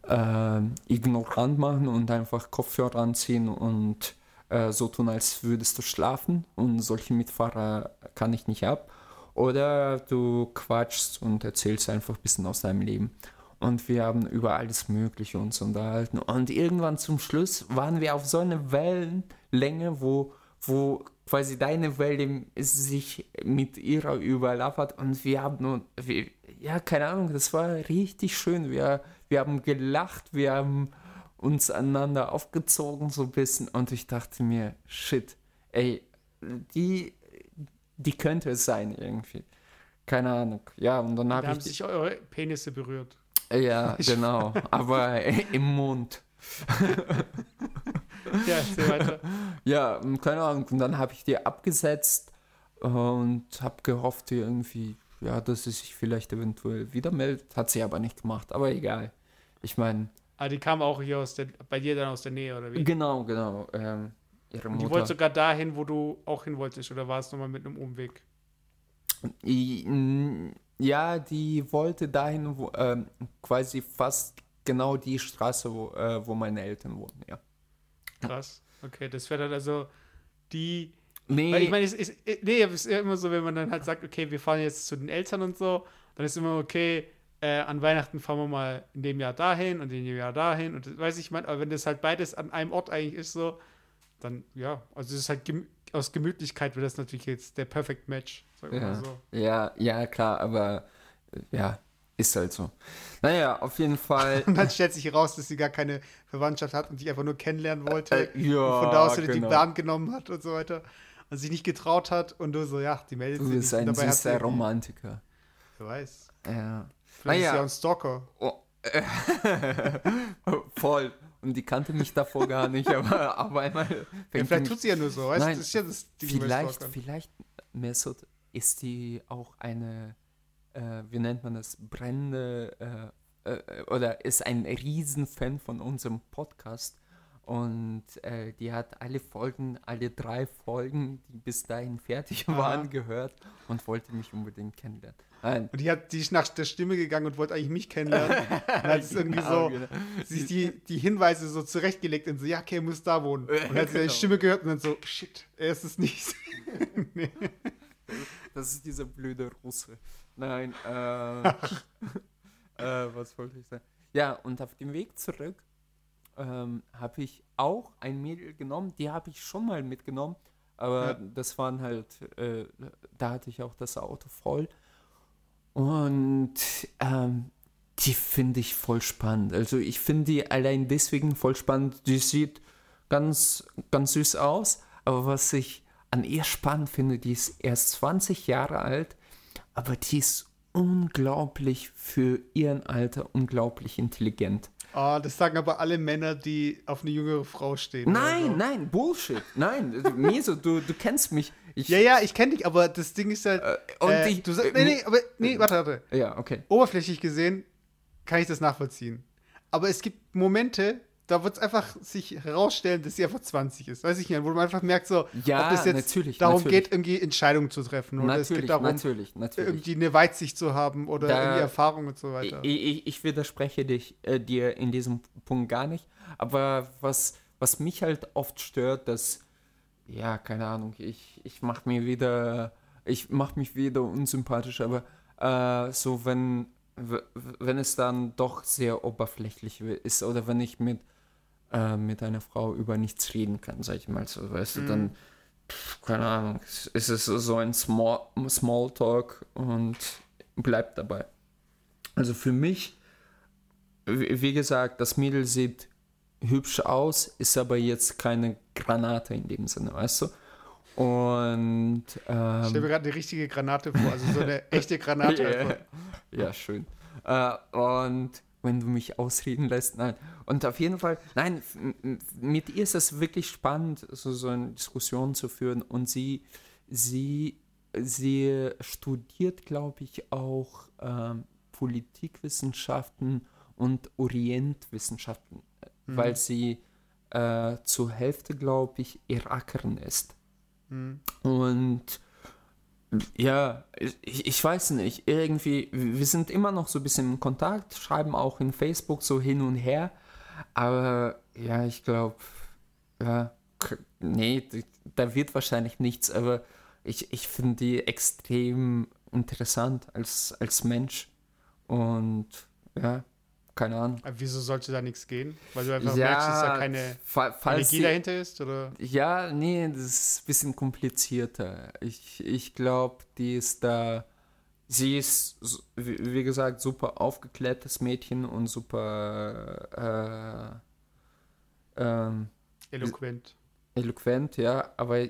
äh, ignorant machen und einfach Kopfhörer anziehen und äh, so tun, als würdest du schlafen und solche Mitfahrer kann ich nicht ab. Oder du quatschst und erzählst einfach ein bisschen aus deinem Leben. Und wir haben über alles Mögliche uns unterhalten. Und irgendwann zum Schluss waren wir auf so einer Wellenlänge, wo, wo quasi deine Welle sich mit ihrer überlappert. Und wir haben nur, wir, ja, keine Ahnung, das war richtig schön. Wir, wir haben gelacht, wir haben uns aneinander aufgezogen so ein bisschen. Und ich dachte mir, shit, ey, die, die könnte es sein irgendwie. Keine Ahnung. Ja, und dann Da habe haben ich. sich eure Penisse berührt. Ja, genau. Aber im Mund. Ja, erzähl weiter. Ja, ähm, keine Ahnung. Und dann habe ich die abgesetzt und habe gehofft, irgendwie, ja, dass sie sich vielleicht eventuell wieder meldet. Hat sie aber nicht gemacht. Aber egal. Ich meine, Ah, die kam auch hier aus der, bei dir dann aus der Nähe, oder wie? genau, genau. Ähm, ihre Und die Mutter. wollte sogar dahin, wo du auch hin wolltest, oder war es nochmal mit einem Umweg? Ja, die wollte dahin, wo, ähm, quasi fast genau die Straße, wo, äh, wo meine Eltern wohnen, ja. Krass. Okay, das wäre dann also die. Nee, Weil ich meine, es ist, nee, es ist ja immer so, wenn man dann halt sagt, okay, wir fahren jetzt zu den Eltern und so, dann ist immer okay, äh, an Weihnachten fahren wir mal in dem Jahr dahin und in dem Jahr dahin und das weiß ich mal, aber wenn das halt beides an einem Ort eigentlich ist, so, dann ja, also es ist halt gemü aus Gemütlichkeit wird das natürlich jetzt der Perfect Match, Ja. so. ja, ja, klar, aber äh, ja, ist halt so. Naja, auf jeden Fall. Und dann stellt sich heraus, dass sie gar keine Verwandtschaft hat und dich einfach nur kennenlernen wollte. Äh, ja, und von da aus genau. die Bahn genommen hat und so weiter. Und sich nicht getraut hat und du so, ja, die meldet Du sich bist nicht. ein dabei süßer Romantiker. Wer weiß. Ja. Vielleicht Naja. ist sie ja ein Stalker. Oh. Voll. Und die kannte mich davor gar nicht, aber auf einmal. Ja, fängt vielleicht die- tut sie ja nur so, weißt du? Nein, Das ist ja das Ding bei Vielleicht, vielleicht, Mesut, ist die auch eine, äh, wie nennt man das, brennende äh, äh, oder ist ein Riesenfan von unserem Podcast. Und äh, die hat alle Folgen, alle drei Folgen, die bis dahin fertig Aha. waren, gehört und wollte mich unbedingt kennenlernen. Nein, Und die, hat, die ist nach der Stimme gegangen und wollte eigentlich mich kennenlernen. Und hat es irgendwie Genau, so, genau. sich die, die Hinweise so zurechtgelegt und so, ja, okay, er muss da wohnen. Und dann hat sie Genau. die Stimme gehört und dann so, shit, er ist es nicht. nee. Das ist dieser blöde Russe. Nein, äh, äh, was wollte ich sagen? Ja, und auf dem Weg zurück ähm, habe ich auch ein Mädel genommen, die habe ich schon mal mitgenommen, aber Ja. das waren halt, äh, da hatte ich auch das Auto voll. Und ähm, die finde ich voll spannend. Also ich finde die allein deswegen voll spannend. Die sieht ganz, ganz süß aus, aber was ich an ihr spannend finde, die ist erst 20 Jahre alt, aber die ist unglaublich für ihren Alter unglaublich intelligent. Oh, das sagen aber alle Männer, die auf eine jüngere Frau stehen. Nein, so. nein, Bullshit. Nein, Miso, du, du kennst mich. Ich, Ja, ja, ich kenne dich, aber das Ding ist halt. und äh, ich- du äh, nee, nee, aber nee, warte, warte. ja, okay. Oberflächlich gesehen kann ich das nachvollziehen. Aber es gibt Momente, da wird es einfach sich herausstellen, dass sie einfach 20 ist. Weiß ich nicht, wo man einfach merkt, so, Ja, ob das jetzt natürlich, darum natürlich. geht, irgendwie Entscheidungen zu treffen. Oder es Natürlich, geht darum, natürlich, irgendwie eine Weitsicht zu haben oder Da- irgendwie Erfahrung und so Ich, weiter. ich, ich widerspreche dich, äh, dir in diesem Punkt gar nicht. Aber was, was mich halt oft stört, dass, ja, keine Ahnung, ich, ich mache mir wieder, ich mache mich wieder unsympathisch, aber äh, so, wenn, wenn es dann doch sehr oberflächlich ist oder wenn ich mit, äh, mit einer Frau über nichts reden kann, sag ich mal so, weißt du, dann, pff, keine Ahnung, ist es so ein Small, Smalltalk und bleibt dabei. Also für mich, wie wie gesagt, das Mädel sieht hübsch aus, ist aber jetzt keine Granate in dem Sinne, weißt du? Und ich stelle mir ähm, gerade eine richtige Granate vor, also so eine echte Granate. ja, einfach. ja, schön. Äh, und wenn du mich ausreden lässt, nein. Und auf jeden Fall, nein, mit ihr ist es wirklich spannend, so, so eine Diskussion zu führen. Und sie, sie, sie studiert, glaube ich, auch ähm, Politikwissenschaften und Orientwissenschaften, äh, weil sie äh, zur Hälfte, glaube ich, Irakerin ist. Hm. Und ja, ich, ich weiß nicht, irgendwie, wir sind immer noch so ein bisschen in Kontakt, schreiben auch in Facebook so hin und her, aber ja, ich glaube, ja, nee, da wird wahrscheinlich nichts, aber ich, ich finde die extrem interessant als, als Mensch. Und ja, keine Ahnung. Aber wieso sollte da nichts gehen? Weil du einfach ja, merkst, dass da keine Energie sie- dahinter ist? Oder? Ja, nee, das ist ein bisschen komplizierter. Ich, ich glaube, die ist da. Sie ist, wie gesagt, super aufgeklärtes Mädchen und super äh, ähm, Eloquent. eloquent, ja, aber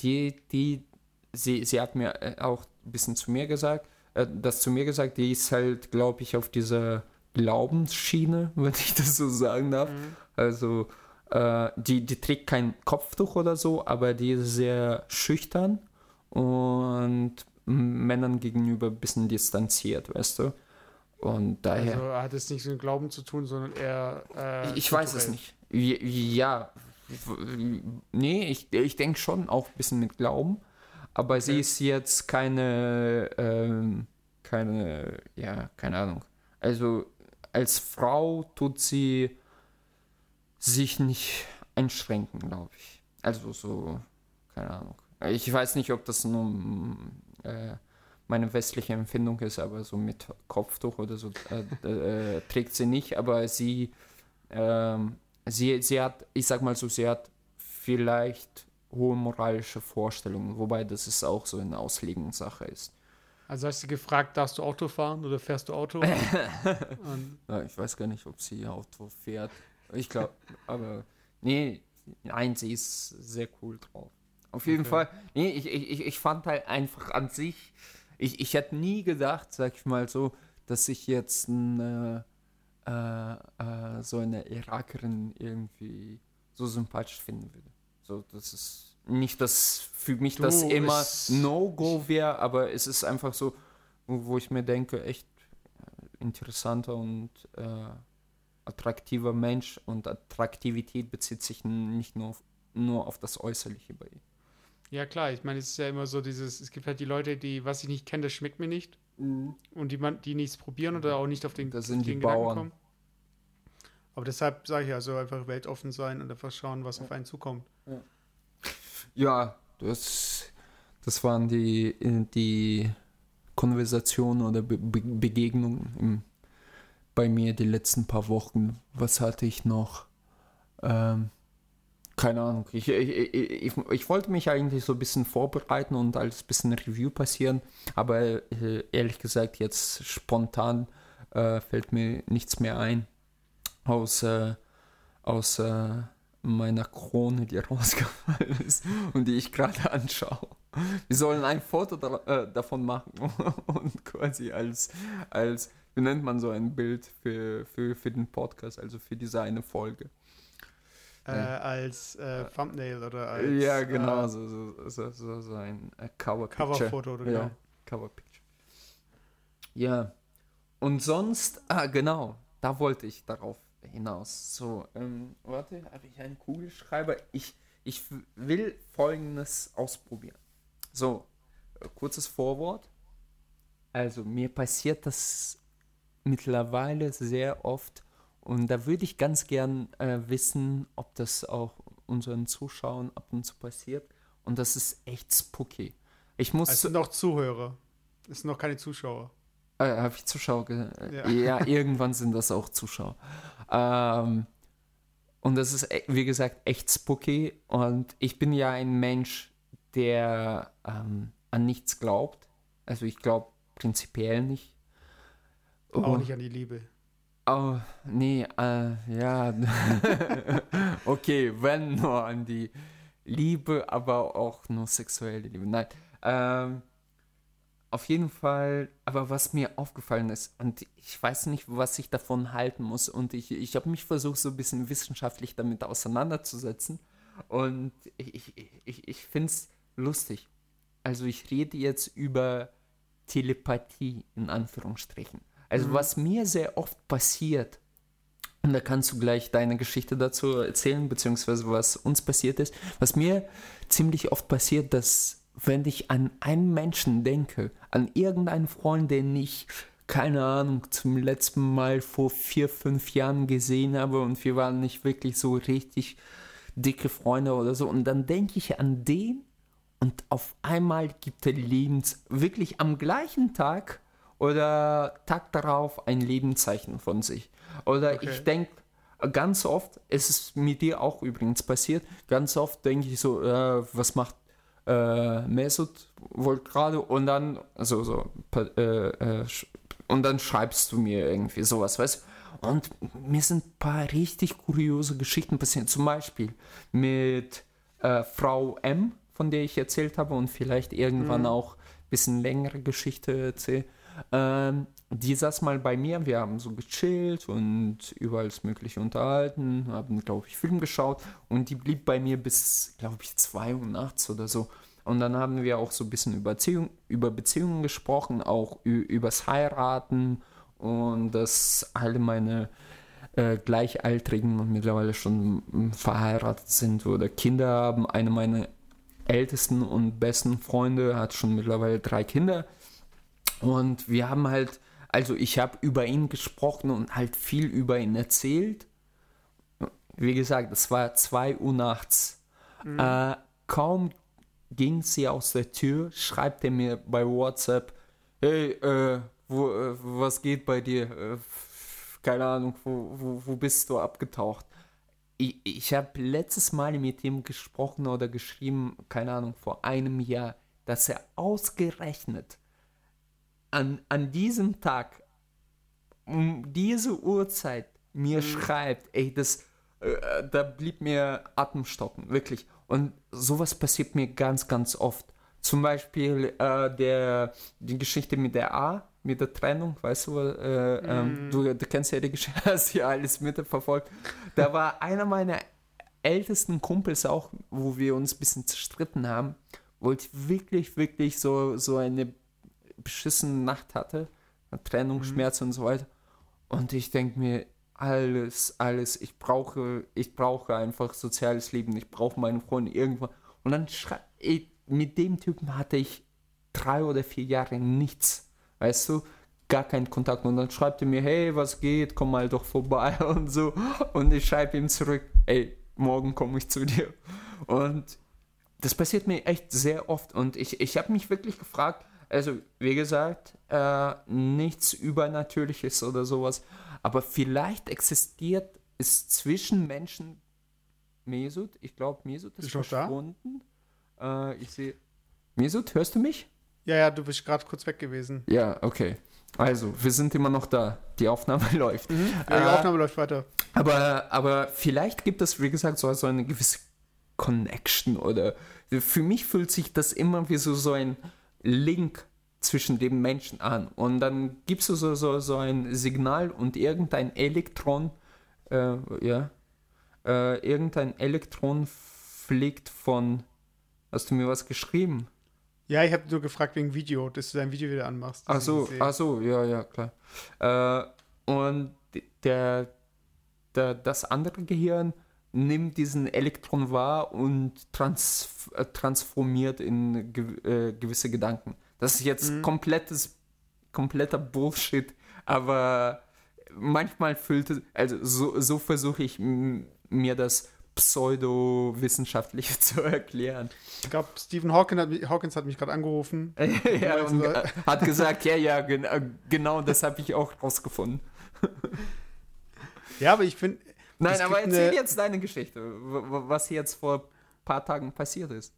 die, die, sie, sie hat mir äh, auch ein bisschen zu mir gesagt, äh, das zu mir gesagt, die ist halt, glaube ich, auf dieser Glaubensschiene, wenn ich das so sagen darf. Also, äh, die, die trägt kein Kopftuch oder so, aber die ist sehr schüchtern und Männern gegenüber ein bisschen distanziert, weißt du? Und daher. Also hat es nichts mit Glauben zu tun, sondern eher. Äh, Ich weiß es nicht. Ja, nee, ich, ich denke schon auch ein bisschen mit Glauben, aber sie Okay. ist jetzt keine, ähm, keine, ja, keine Ahnung. Also als Frau tut sie sich nicht einschränken, glaube ich. Also so, keine Ahnung. Ich weiß nicht, ob das nur äh, meine westliche Empfindung ist, aber so mit Kopftuch oder so äh, äh, trägt sie nicht, aber sie, ähm, sie, sie hat, ich sag mal so, sie hat vielleicht hohe moralische Vorstellungen, wobei das ist auch so eine Auslegungssache ist. Also hast du gefragt, darfst du Auto fahren oder fährst du Auto? Ja, ich weiß gar nicht, ob sie Auto fährt. Ich glaube, aber nee, nein, sie ist sehr cool drauf. Auf jeden Okay. Fall, nee, ich, ich, ich- fand halt einfach an sich, ich, ich hätte nie gedacht, sag ich mal so, dass ich jetzt eine, äh, äh, so eine Irakerin irgendwie so sympathisch finden würde. So, das ist nicht, dass für mich Du, das immer No-Go wäre, aber es ist einfach so, wo ich mir denke, echt, interessanter und äh, attraktiver Mensch und Attraktivität bezieht sich nicht nur auf, nur auf das Äußerliche bei ihm. Ja, klar, ich meine, es ist ja immer so dieses, es gibt halt die Leute, die, was ich nicht kenne, das schmeckt mir nicht. Mhm. Und die, man, die nichts probieren oder auch nicht auf den, das sind den die Bauern. kommen. Aber deshalb sage ich also einfach weltoffen sein und einfach schauen, was ja. auf einen zukommt. Ja, ja das, das waren die, die Konversationen oder Be Begegnungen im, bei mir die letzten paar Wochen. Was hatte ich noch? Ähm, keine Ahnung. Ich, ich, ich, ich, wollte mich eigentlich so ein bisschen vorbereiten und als bisschen Review passieren, aber äh, ehrlich gesagt, jetzt spontan äh, fällt mir nichts mehr ein, außer, außer meiner Krone, die rausgefallen ist und die ich gerade anschaue. Wir sollen ein Foto da, äh, davon machen und quasi als, als, wie nennt man so ein Bild für, für, für den Podcast, also für diese eine Folge. Äh, als äh, Thumbnail oder als. Ja, genau, äh, so, so, so, so, so ein äh, Cover Coverfoto oder ja, Cover Picture. Ja. Und sonst, ah, genau, da wollte ich darauf hinaus. So, ähm, warte, habe ich einen Kugelschreiber? Ich, ich will folgendes ausprobieren. So, äh, kurzes Vorwort. Also, mir passiert das mittlerweile sehr oft, und da würde ich ganz gern äh, wissen, ob das auch unseren Zuschauern ab und zu passiert. Und das ist echt spooky. Ich muss. Es sind noch Zuhörer. Es sind noch keine Zuschauer. Äh, Habe ich Zuschauer? Ja. ja. irgendwann sind das auch Zuschauer. Ähm, und das ist, e, wie gesagt, echt spooky. Und ich bin ja ein Mensch, der ähm, an nichts glaubt. Also ich glaube prinzipiell nicht. Auch nicht an die Liebe. Oh, nee, äh, ja. okay, wenn nur an die Liebe, aber auch nur sexuelle Liebe. Nein. Ähm, auf jeden Fall, aber was mir aufgefallen ist, und ich weiß nicht, was ich davon halten muss, und ich, ich habe mich versucht, so ein bisschen wissenschaftlich damit auseinanderzusetzen. Und ich, ich, ich finde es lustig. Also ich rede jetzt über Telepathie in Anführungsstrichen. Also mhm. was mir sehr oft passiert, und da kannst du gleich deine Geschichte dazu erzählen, beziehungsweise was uns passiert ist, was mir ziemlich oft passiert, dass wenn ich an einen Menschen denke, an irgendeinen Freund, den ich, keine Ahnung, zum letzten Mal vor vier, fünf Jahren gesehen habe und wir waren nicht wirklich so richtig dicke Freunde oder so, und dann denke ich an den und auf einmal gibt er Lebens, wirklich am gleichen Tag oder Tag darauf ein Lebenszeichen von sich. Oder okay. ich denke, ganz oft, es ist mit dir auch übrigens passiert, ganz oft denke ich so, äh, was macht äh, Mesut wohl gerade und dann, also so, äh, äh, und dann schreibst du mir irgendwie sowas, weißt du? Und mir sind ein paar richtig kuriose Geschichten passiert, zum Beispiel mit äh, Frau M, von der ich erzählt habe und vielleicht irgendwann mhm. auch ein bisschen längere Geschichte erzähle. Ähm, die saß mal bei mir, wir haben so gechillt und über alles Mögliche unterhalten, haben, glaube ich, Film geschaut und die blieb bei mir bis, glaube ich, zwei Uhr nachts oder so. Und dann haben wir auch so ein bisschen über, Beziehung, über Beziehungen gesprochen, auch übers Heiraten und dass alle meine äh, Gleichaltrigen und mittlerweile schon verheiratet sind oder Kinder haben. Eine meiner ältesten und besten Freunde hat schon mittlerweile drei Kinder und wir haben halt, also ich habe über ihn gesprochen und halt viel über ihn erzählt. Wie gesagt, es war 2 Uhr nachts. Mhm. Äh, kaum ging sie aus der Tür, schreibt er mir bei WhatsApp, hey, äh, wo, äh, was geht bei dir? Äh, keine Ahnung, wo, wo, wo bist du abgetaucht? Ich, ich habe letztes Mal mit ihm gesprochen oder geschrieben, keine Ahnung, vor einem Jahr, dass er ausgerechnet an, an diesem Tag um diese Uhrzeit mir mhm. schreibt, ey, das, äh, da blieb mir Atemstocken, wirklich. Und sowas passiert mir ganz, ganz oft. Zum Beispiel äh, der, die Geschichte mit der A, mit der Trennung, weißt du, äh, ähm, mhm. du, du, kennst ja die Geschichte, hast ja alles mitverfolgt. Da war einer meiner ältesten Kumpels auch, wo wir uns ein bisschen zerstritten haben, wollte wirklich, wirklich so, so eine beschissene Nacht hatte, Trennung, mhm. Und so weiter. Und ich denke mir, alles, alles, ich brauche, ich brauche einfach soziales Leben, ich brauche meinen Freund irgendwann. Und dann schreibe mit dem Typen hatte ich drei oder vier Jahre nichts, weißt du, gar keinen Kontakt. Und dann schreibt er mir, hey, was geht, komm mal doch vorbei und so. Und ich schreibe ihm zurück, ey, morgen komme ich zu dir. Und das passiert mir echt sehr oft. Und ich, ich habe mich wirklich gefragt, also wie gesagt, äh, nichts Übernatürliches oder sowas, aber vielleicht existiert es zwischen Menschen Mesut, ich glaube Mesut ist, ist verschwunden. Äh, ich sehe. Mesut, hörst du mich? Ja, ja, du bist gerade kurz weg gewesen. Ja, okay. Also, wir sind immer noch da. Die Aufnahme läuft. Mhm. Ja, die äh, Aufnahme läuft weiter. Aber, aber vielleicht gibt es, wie gesagt, so, so eine gewisse Connection oder für mich fühlt sich das immer wie so, so ein Link zwischen den Menschen an. Und dann gibst du so, so, so ein Signal und irgendein Elektron, äh, ja, äh, irgendein Elektron fliegt von, hast du mir was geschrieben? Ja, ich habe nur gefragt wegen Video, dass du dein Video wieder anmachst. Ach so, ach so, ja, ja, klar. Äh, und der, der, das andere Gehirn nimmt diesen Elektron wahr und trans, äh, transformiert in ge, äh, gewisse Gedanken. Das ist jetzt mhm. komplettes, kompletter Bullshit, aber manchmal fühlt es, also so, so versuche ich mir das pseudowissenschaftlich zu erklären. Ich glaube, Stephen Hawkins hat, Hawkins hat mich gerade angerufen. ja, und hat gesagt, ja, ja, genau das habe ich auch rausgefunden. ja, aber ich finde. Nein, aber erzähl eine... jetzt deine Geschichte, was jetzt vor ein paar Tagen passiert ist.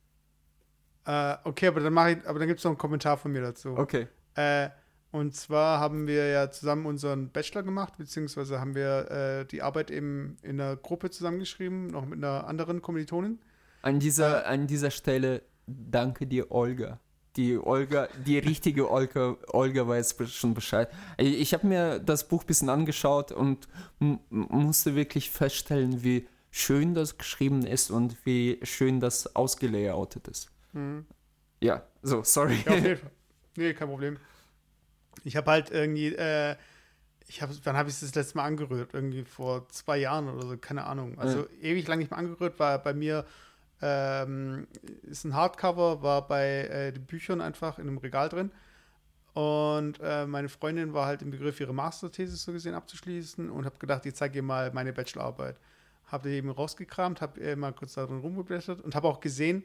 Äh, okay, aber dann ich, aber dann gibt es noch einen Kommentar von mir dazu. Okay. Äh, und zwar haben wir ja zusammen unseren Bachelor gemacht, beziehungsweise haben wir äh, die Arbeit eben in einer Gruppe zusammengeschrieben, noch mit einer anderen Kommilitonin. An dieser, äh, an dieser Stelle danke dir, Olga. Die Olga, die richtige Olga, Olga weiß schon Bescheid. Ich habe mir das Buch ein bisschen angeschaut und musste wirklich feststellen, wie schön das geschrieben ist und wie schön das ausgelayoutet ist. Mhm. Ja, so, sorry. Ja, auf jeden Fall. Nee, kein Problem. Ich habe halt irgendwie, äh, ich habe, wann habe ich es das letzte Mal angerührt? Irgendwie vor zwei Jahren oder so, keine Ahnung. Also ja. ewig lang nicht mehr angerührt, war bei mir ähm, ist ein Hardcover, war bei äh, den Büchern einfach in einem Regal drin. Und äh, meine Freundin war halt im Begriff, ihre Masterthesis so gesehen abzuschließen und habe gedacht, ich zeige ihr mal meine Bachelorarbeit. Habe die eben rausgekramt, habe mal kurz darin rumgeblättert und habe auch gesehen,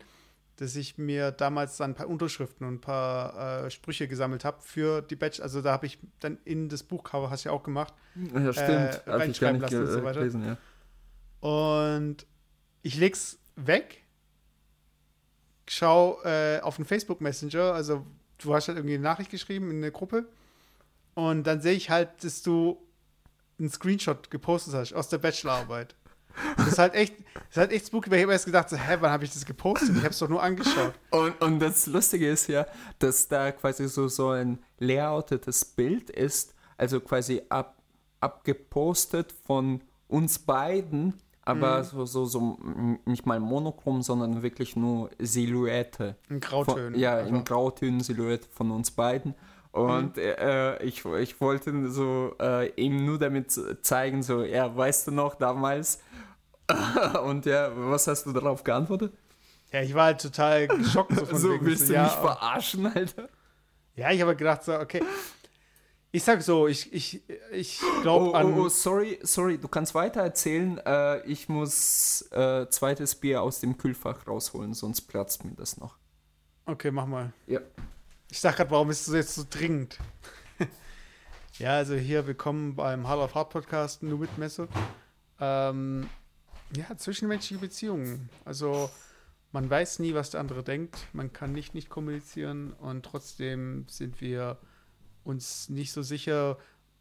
dass ich mir damals dann ein paar Unterschriften und ein paar äh, Sprüche gesammelt habe für die Batch. Also da habe ich dann in das Buchcover, hast du ja auch gemacht, ja, stimmt. Äh, reinschreiben lassen und so weiter. Lesen, ja. Und ich leg's weg, schau äh, auf den Facebook Messenger, also du hast halt irgendwie eine Nachricht geschrieben in eine Gruppe und dann sehe ich halt, dass du einen Screenshot gepostet hast aus der Bachelorarbeit. Das ist halt echt, das ist halt echt spooky, weil ich habe erst gedacht, so, hä, wann habe ich das gepostet? Ich habe es doch nur angeschaut. Und, und das Lustige ist ja, dass da quasi so, so ein layoutetes Bild ist, also quasi ab, abgepostet von uns beiden, aber mhm. so, so, so nicht mal monochrom, sondern wirklich nur Silhouette. In Grautönen. Von, ja, also. in Grautönen Silhouette von uns beiden. Und mhm. äh, ich, ich wollte so äh, ihm nur damit zeigen, so, ja, weißt du noch, damals. Und ja, was hast du darauf geantwortet? Ja, ich war halt total geschockt. So, von so willst du ja, mich verarschen, Alter? Ja, ich habe gedacht, so, okay. Ich sag so, ich, ich, ich glaube oh, an. Oh, oh, sorry, sorry, du kannst weiter erzählen. Äh, ich muss äh, zweites Bier aus dem Kühlfach rausholen, sonst platzt mir das noch. Okay, mach mal. Ja. Ich sag gerade, warum ist das jetzt so dringend? ja, also hier willkommen beim Hard of Hard Podcast, nur mit Messe. Ähm, ja, zwischenmenschliche Beziehungen. Also man weiß nie, was der andere denkt. Man kann nicht nicht kommunizieren und trotzdem sind wir uns nicht so sicher,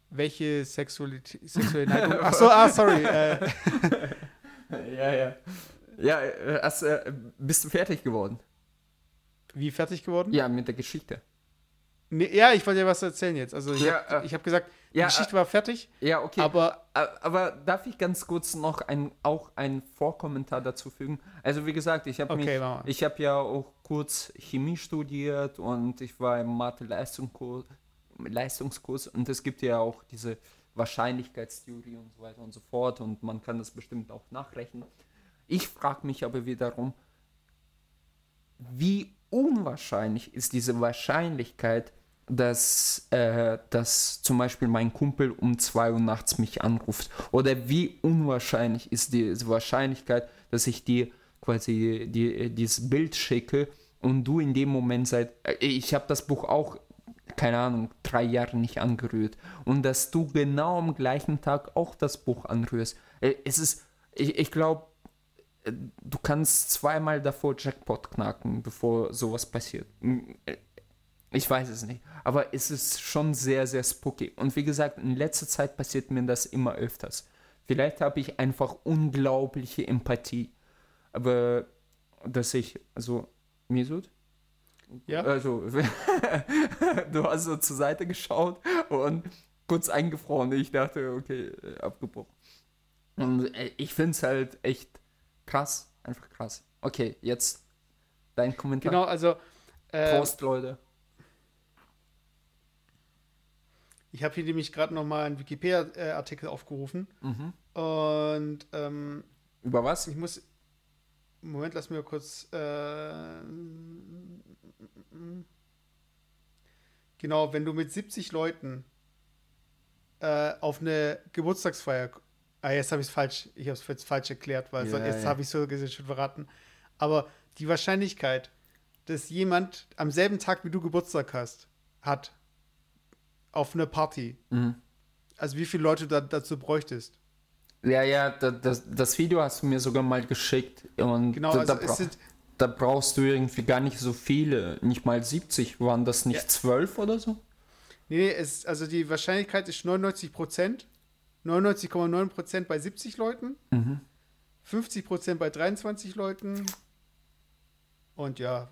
welche Sexualität, sexuelle Neigung. Achso, ah, sorry. Äh. ja, ja. Ja, äh, hast, äh, bist du fertig geworden? Wie fertig geworden? Ja, mit der Geschichte. Nee, ja, ich wollte dir was erzählen jetzt. Also ich ja, habe äh, hab gesagt, die ja, Geschichte war fertig. Ja, okay. Aber, aber darf ich ganz kurz noch ein, auch einen Vorkommentar dazu fügen? Also wie gesagt, ich habe okay, ich habe ja auch kurz Chemie studiert und ich war im Mathe-Leistungskurs Leistungskurs und es gibt ja auch diese Wahrscheinlichkeitstheorie und so weiter und so fort und man kann das bestimmt auch nachrechnen. Ich frage mich aber wiederum, wie unwahrscheinlich ist diese Wahrscheinlichkeit, dass, äh, dass zum Beispiel mein Kumpel um 2 Uhr nachts mich anruft? Oder wie unwahrscheinlich ist diese Wahrscheinlichkeit, dass ich dir quasi die, dieses Bild schicke und du in dem Moment seid, äh, ich habe das Buch auch, keine Ahnung, drei Jahre nicht angerührt und dass du genau am gleichen Tag auch das Buch anrührst. Äh, es ist, ich, ich glaube, äh, du kannst zweimal davor Jackpot knacken, bevor sowas passiert. Ich weiß es nicht. Aber es ist schon sehr, sehr spooky. Und wie gesagt, in letzter Zeit passiert mir das immer öfters. Vielleicht habe ich einfach unglaubliche Empathie. Aber dass ich, also, Mesut? Ja. Also, du hast so zur Seite geschaut und kurz eingefroren. Ich dachte, okay, abgebrochen. Und äh, ich finde es halt echt krass. Einfach krass. Okay, jetzt dein Kommentar. Genau, also. Äh, Prost, Leute. Ich habe hier nämlich gerade nochmal einen Wikipedia-Artikel aufgerufen. Mhm. Und ähm, über was? Ich muss. Moment, lass mir kurz. Äh, genau, wenn du mit 70 Leuten äh, auf eine Geburtstagsfeier. Ah, jetzt habe ich es falsch. Ich habe es jetzt falsch erklärt, weil ja, jetzt ja. habe ich so gesehen schon verraten. Aber die Wahrscheinlichkeit, dass jemand am selben Tag wie du Geburtstag hast, hat, auf eine Party. Mhm. Also wie viele Leute da, dazu bräuchtest. Ja, ja, da, das, das Video hast du mir sogar mal geschickt. Und genau, also bra sind, da, brauchst du irgendwie gar nicht so viele. Nicht mal 70. Waren das nicht ja. 12 oder so? Nee, es, also die Wahrscheinlichkeit ist 99 Prozent. 99,9 Prozent bei 70 Leuten. Mhm. 50 Prozent bei 23 Leuten. Und ja,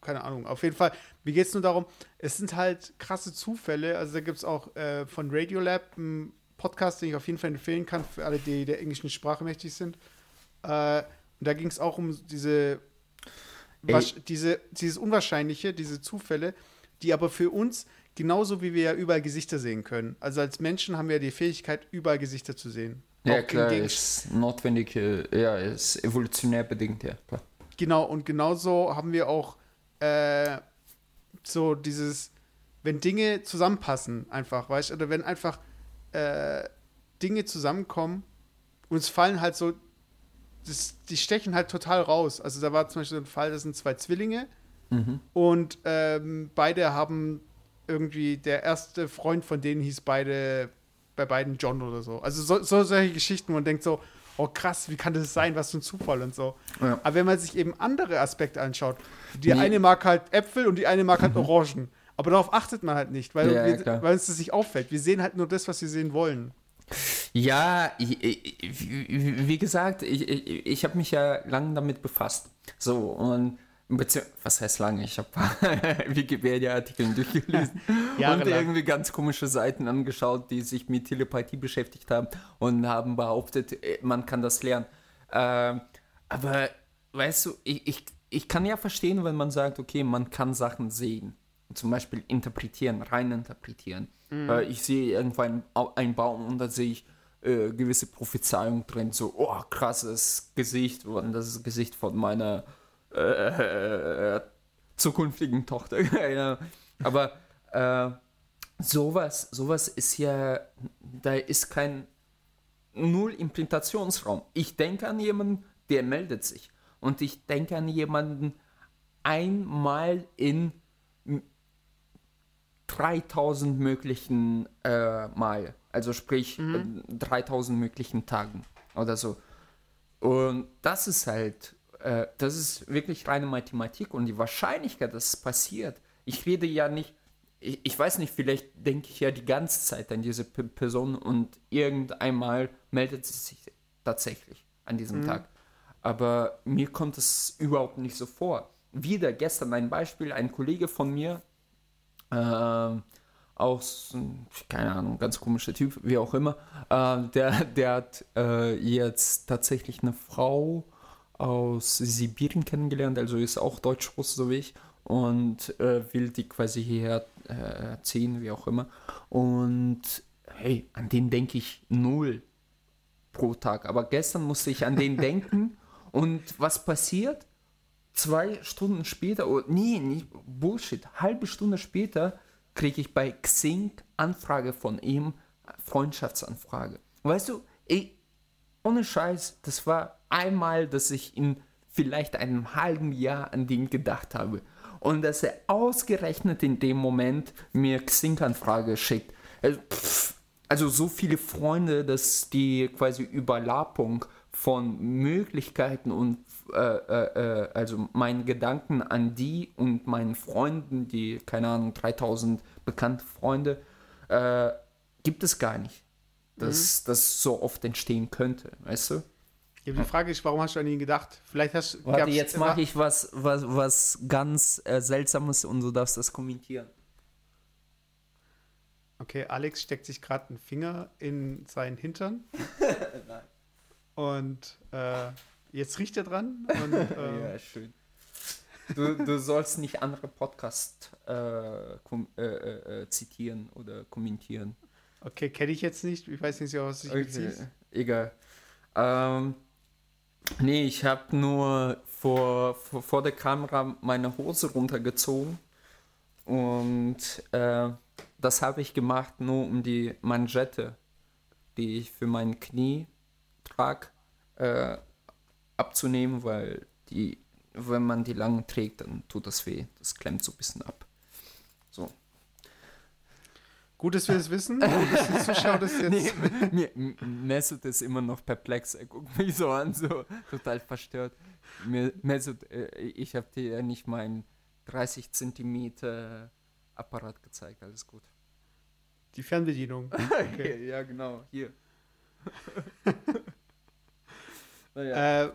keine Ahnung. Auf jeden Fall, mir geht es nur darum, es sind halt krasse Zufälle. Also da gibt es auch äh, von Radiolab einen Podcast, den ich auf jeden Fall empfehlen kann für alle, die der englischen Sprache mächtig sind. Äh, und da ging es auch um diese, diese, dieses Unwahrscheinliche, diese Zufälle, die aber für uns, genauso wie wir ja überall Gesichter sehen können. Also als Menschen haben wir ja die Fähigkeit, überall Gesichter zu sehen. Ja, auch klar, ist notwendig, äh, ja, ist evolutionär bedingt, ja, klar. Genau, und genauso haben wir auch äh, so dieses, wenn Dinge zusammenpassen, einfach, weißt du, oder wenn einfach äh, Dinge zusammenkommen, uns fallen halt so, das, die stechen halt total raus. Also da war zum Beispiel so ein Fall, das sind zwei Zwillinge mhm. und ähm, beide haben irgendwie, der erste Freund von denen hieß beide, bei beiden John oder so. Also so, so solche Geschichten, wo man denkt so, oh krass, wie kann das sein, was für ein Zufall und so. Ja. Aber wenn man sich eben andere Aspekte anschaut, die nee. eine mag halt Äpfel und die eine mag halt mhm. Orangen. Aber darauf achtet man halt nicht, weil, ja, wir, weil uns das nicht auffällt. Wir sehen halt nur das, was wir sehen wollen. Ja, ich, ich, wie gesagt, ich, ich habe mich ja lange damit befasst. So, und was heißt lange? Ich habe Wikipedia-Artikel durchgelesen und irgendwie ganz komische Seiten angeschaut, die sich mit Telepathie beschäftigt haben und haben behauptet, äh, man kann das lernen. Ähm, aber weißt du, ich, ich, ich kann ja verstehen, wenn man sagt, okay, man kann Sachen sehen. Zum Beispiel interpretieren, rein interpretieren. Mhm. Äh, ich sehe irgendwann einen Baum und da sehe ich äh, gewisse Prophezeiung drin, so, oh, krasses Gesicht und das ist das Gesicht von meiner äh, zukünftigen Tochter. Aber äh, sowas, sowas ist ja, da ist kein null Implementationsraum. Ich denke an jemanden, der meldet sich. Und ich denke an jemanden einmal in 3000 möglichen äh, Mal. Also sprich mhm. 3000 möglichen Tagen oder so. Und das ist halt äh, das ist wirklich reine Mathematik und die Wahrscheinlichkeit, dass es passiert, ich rede ja nicht, ich, ich weiß nicht, vielleicht denke ich ja die ganze Zeit an diese P Person und irgendeinmal meldet sie sich tatsächlich an diesem mhm. Tag. Aber mir kommt es überhaupt nicht so vor. Wieder gestern ein Beispiel, ein Kollege von mir, äh, aus, keine Ahnung, ganz komischer Typ, wie auch immer, äh, der, der hat äh, jetzt tatsächlich eine Frau aus Sibirien kennengelernt, also ist auch Deutsch-Russ, so wie ich, und äh, will die quasi hierher äh, ziehen, wie auch immer. Und hey, an den denke ich null pro Tag. Aber gestern musste ich an den denken. Und was passiert? Zwei Stunden später, oh, nee, nicht Bullshit, halbe Stunde später kriege ich bei Xing Anfrage von ihm, Freundschaftsanfrage. Weißt du, ey, ohne Scheiß, das war einmal, dass ich in vielleicht einem halben Jahr an den gedacht habe. Und dass er ausgerechnet in dem Moment mir Xing-Anfrage schickt. Also, also so viele Freunde, dass die quasi Überlappung von Möglichkeiten und äh, äh, äh, also meinen Gedanken an die und meinen Freunden, die, keine Ahnung, 3000 bekannte Freunde, äh, gibt es gar nicht. Dass mhm. das so oft entstehen könnte, weißt du? Ja, die Frage ist, warum hast du an ihn gedacht? Vielleicht hast du. Warte, jetzt mache ich was, was, was ganz äh, Seltsames und du darfst das kommentieren. Okay, Alex steckt sich gerade einen Finger in seinen Hintern. Nein. Und äh, jetzt riecht er dran. Und, äh, ja, schön. Du, du sollst nicht andere Podcasts äh, äh, äh, zitieren oder kommentieren. Okay, kenne ich jetzt nicht. Ich weiß nicht, was ich okay. bezieht. Egal. Ähm, nee, ich habe nur vor, vor, vor, der Kamera meine Hose runtergezogen. Und äh, das habe ich gemacht nur um die Manschette, die ich für mein Knie trage, äh, abzunehmen, weil die, wenn man die lang trägt, dann tut das weh. Das klemmt so ein bisschen ab. So. Gut, dass wir es wissen. Gut, dass die Zuschauer das jetzt. Nee, Mesut ist immer noch perplex. Er guckt mich so an, so total verstört. Mesut, äh, ich habe dir ja nicht meinen 30 Zentimeter Apparat gezeigt. Alles gut. Die Fernbedienung. Okay. ja, genau. Hier. naja. Äh,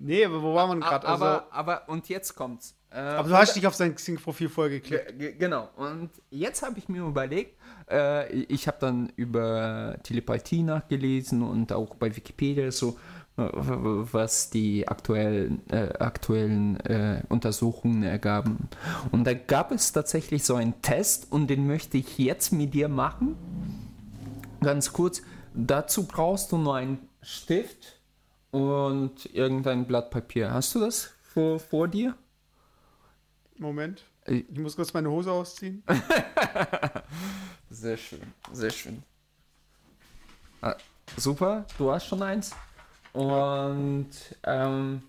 nee, aber wo war man gerade? Aber, also, aber, und jetzt kommt's. Äh, aber du hast dich auf sein Xing-Profil vorgeklickt. Genau. Und jetzt habe ich mir überlegt, äh, ich habe dann über Telepathie nachgelesen und auch bei Wikipedia so, äh, was die aktuellen, äh, aktuellen äh, Untersuchungen ergaben. Und da gab es tatsächlich so einen Test und den möchte ich jetzt mit dir machen. Ganz kurz, dazu brauchst du nur einen Stift und irgendein Blatt Papier. Hast du das vor, vor dir? Moment. Äh, ich muss kurz meine Hose ausziehen. sehr schön, sehr schön. Ah, super, du hast schon eins. Und ähm,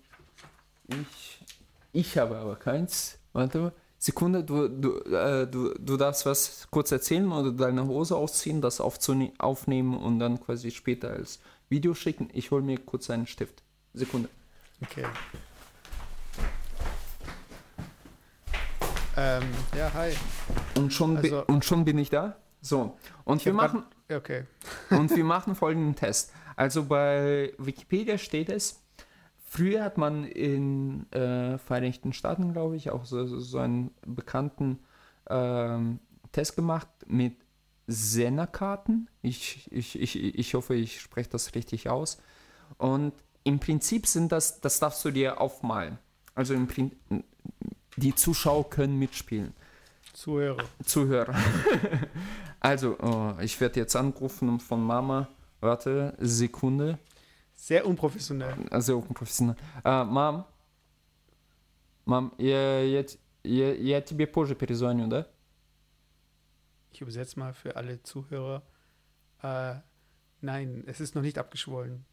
ich, ich habe aber keins. Warte mal. Sekunde, du, du, äh, du, du darfst was kurz erzählen oder deine Hose ausziehen, das aufnehmen und dann quasi später als Video schicken. Ich hole mir kurz einen Stift. Sekunde. Okay. Ähm, ja, hi. Und schon, also, und schon bin ich da. So, und wir machen. Grad, okay. und wir machen folgenden Test. Also bei Wikipedia steht es, früher hat man in äh, Vereinigten Staaten, glaube ich, auch so, so einen bekannten ähm, Test gemacht mit Senna-Karten. Ich, ich, ich, ich hoffe, ich spreche das richtig aus. Und im Prinzip sind das, das darfst du dir aufmalen. Also im Prinzip, die Zuschauer können mitspielen. Zuhörer. Zuhörer. also, oh, ich werde jetzt angerufen von Mama. Warte, Sekunde. Sehr unprofessionell. Sehr unprofessionell. Uh, Mom, Mom, я, я, я, я тебе позже перезвоню, да? Ich übersetze mal für alle Zuhörer. Äh, nein, es ist noch nicht abgeschwollen.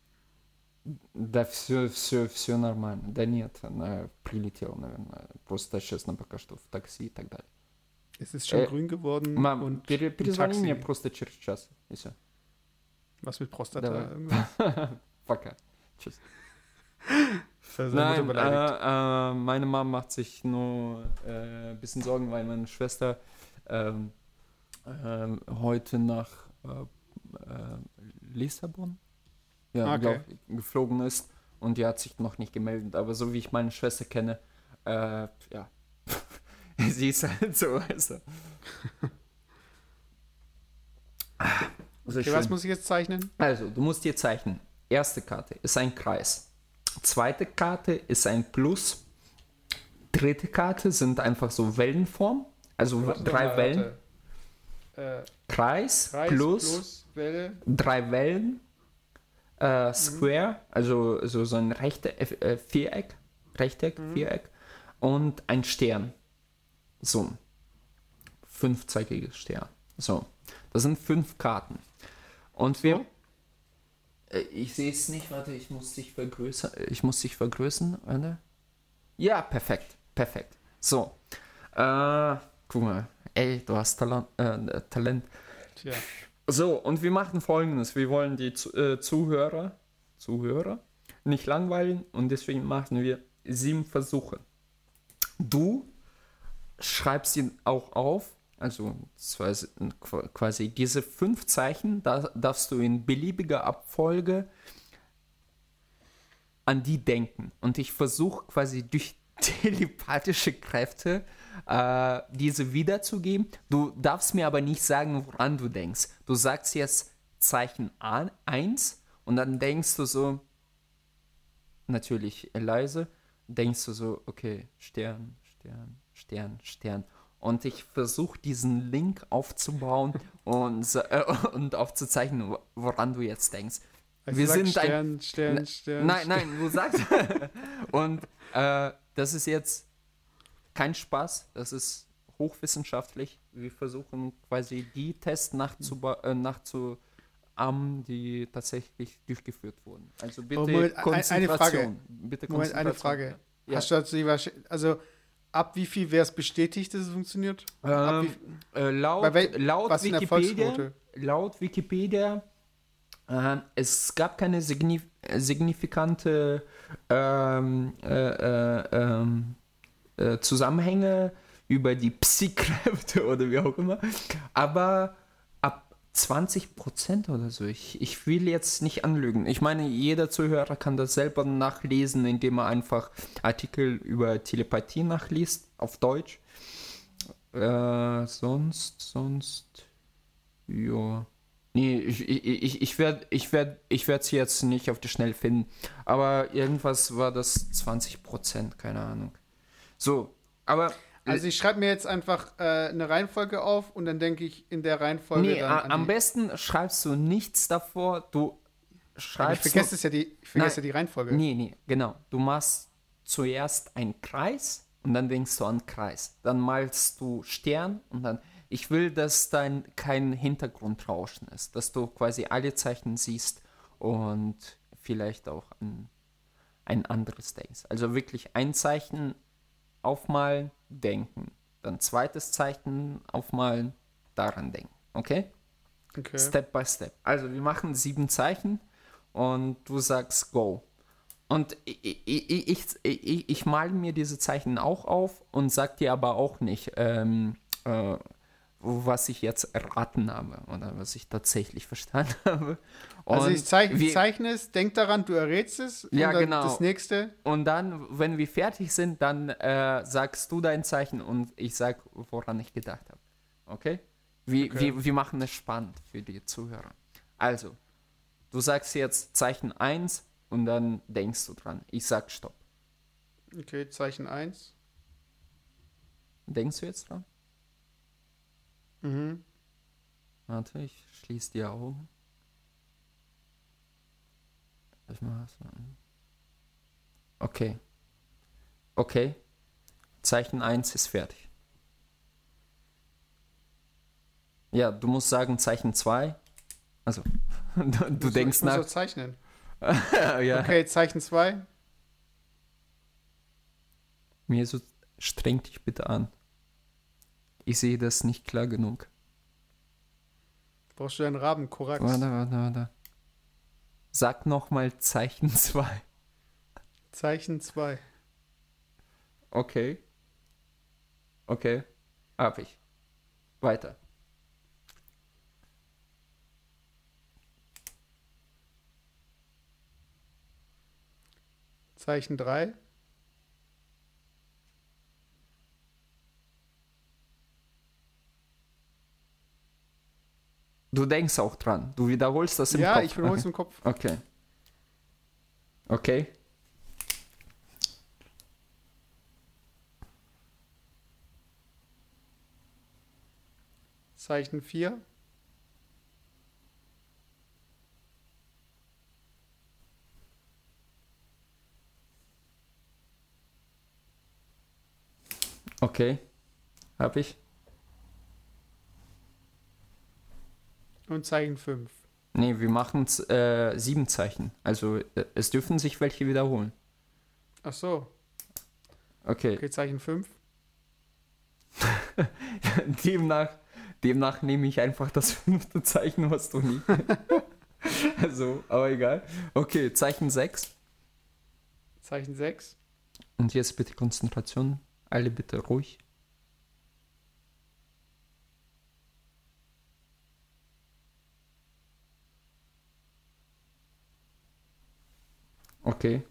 Да, все, все, все нормально. Да нет, она прилетела, наверное. Просто честно пока что в такси и так далее. Es ist schon äh, grün geworden. Мам, und пере, перезвони мне просто через час. И все. Was mit Prostata? Пока. Tschüss. Nein, äh, äh, meine Mom macht sich nur ein äh, bisschen Sorgen, weil meine Schwester ähm, ähm, heute nach äh, äh, Lissabon ja, okay. glaub, geflogen ist und die hat sich noch nicht gemeldet. Aber so wie ich meine Schwester kenne, äh, ja, sie ist halt so. Also. okay, was muss ich jetzt zeichnen? Also, du musst dir zeichnen. Erste Karte ist ein Kreis. Zweite Karte ist ein Plus. Dritte Karte sind einfach so Wellenform. Also drei Wellen. Äh, Kreis, Kreis plus, plus Welle. drei Wellen, Mhm. äh, Square, also so, so ein Rechte, äh, Viereck, Rechteck, Mhm. Viereck und ein Stern. So. Fünfzeigiges Stern. So. Das sind fünf Karten. Und wir. Äh, Ich sehe es nicht, warte, ich muss dich vergrößern. Ich muss dich vergrößern, warte. Ja, perfekt. Perfekt. So. Äh, guck mal. Ey, du hast Talent. Äh, Talent. Tja. So, und wir machen folgendes. Wir wollen die äh, Zuhörer, Zuhörer nicht langweilen und deswegen machen wir sieben Versuche. Du schreibst ihn auch auf, also quasi diese fünf Zeichen, da darfst du in beliebiger Abfolge an die denken. Und ich versuche quasi durch telepathische Kräfte äh, diese wiederzugeben. Du darfst mir aber nicht sagen, woran du denkst. Du sagst jetzt Zeichen 1 und dann denkst du so, natürlich leise, denkst du so, okay, Stern, Stern, Stern, Stern. Und ich versuche diesen Link aufzubauen und, äh, und aufzuzeichnen, wo- woran du jetzt denkst. Also Wir sind ein Stern, Stern, Ne- Stern. Nein, Stern. nein, du sagst. und äh, das ist jetzt kein Spaß, das ist hochwissenschaftlich. Wir versuchen quasi die Tests nachzuba- äh, nachzuahmen, die tatsächlich durchgeführt wurden. Also bitte Oh, Moment, ein- eine Konzentration. Frage. Bitte Moment, eine Konzentration. Frage. Ja. Hast du also ab wie viel wäre es bestätigt, dass es funktioniert? Ähm, äh, laut, wel- laut Wikipedia, laut Wikipedia, äh, es gab keine signif signifikante ähm, äh, äh, Zusammenhänge über die Psykräfte oder wie auch immer, aber ab 20 Prozent oder so, ich, ich will jetzt nicht anlügen. Ich meine, jeder Zuhörer kann das selber nachlesen, indem er einfach Artikel über Telepathie nachliest, auf Deutsch. Äh, sonst, sonst, ja. Nee, ich, ich, ich, werde ich werd, ich jetzt nicht auf die Schnelle finden. Aber irgendwas war das 20%, keine Ahnung. So, aber. also ich schreibe mir jetzt einfach äh, eine Reihenfolge auf und dann denke ich in der Reihenfolge nee, dann am besten schreibst du nichts davor. Du Aber ich schreibst. vergesse es ja die, ich vergesse Nein. ja die Reihenfolge. Nee, nee, genau. Du machst zuerst einen Kreis und dann denkst du an Kreis. Dann malst du Stern und dann. Ich will, dass dann kein Hintergrundrauschen ist, dass du quasi alle Zeichen siehst und vielleicht auch an ein anderes denkst. Also wirklich ein Zeichen aufmalen, denken. Dann zweites Zeichen aufmalen, daran denken. Okay? Okay. Step by Step. Also wir machen sieben Zeichen und du sagst Go. Und ich, ich, ich, ich, ich, ich male mir diese Zeichen auch auf und sag dir aber auch nicht, ähm, äh, was ich jetzt erraten habe oder was ich tatsächlich verstanden habe. also Und ich zeich, wir- zeichne es, denk daran, du errätst es. Ja, genau. Das nächste. Und dann, wenn wir fertig sind, dann äh, sagst du dein Zeichen und ich sag, woran ich gedacht habe. Okay? Wir, Okay. Wir, wir machen es spannend für die Zuhörer. Also, du sagst jetzt Zeichen 1 und dann denkst du dran. Ich sag Stopp. Okay, Zeichen 1. Denkst du jetzt dran? Mhm. Warte, ich schließe die Augen. Ich mal. Okay. Okay. Zeichen 1 ist fertig. Ja, du musst sagen Zeichen 2. Also, du, du denkst ich nach. auch zeichnen. ja. Okay, Zeichen 2. Mir so, streng dich bitte an. Ich sehe das nicht klar genug. Brauchst du einen Raben, Korax? Warte, warte, warte. Sag nochmal Zeichen 2. Zeichen 2. Okay. Okay. Hab ich. Weiter. Zeichen 3. Du denkst auch dran. Du wiederholst das im ja, Kopf. Ja, ich wiederhole es okay. im Kopf. Okay. Okay. Zeichen 4. Okay. Hab ich. Und Zeichen 5. Nee, wir machen äh, sieben Zeichen. Also äh, es dürfen sich welche wiederholen. Ach so. Okay. Okay, Zeichen 5. demnach, demnach nehme ich einfach das fünfte Zeichen, was du nie. also, aber egal. Okay, Zeichen 6. Zeichen 6. Und jetzt bitte Konzentration. Alle bitte ruhig. Okay.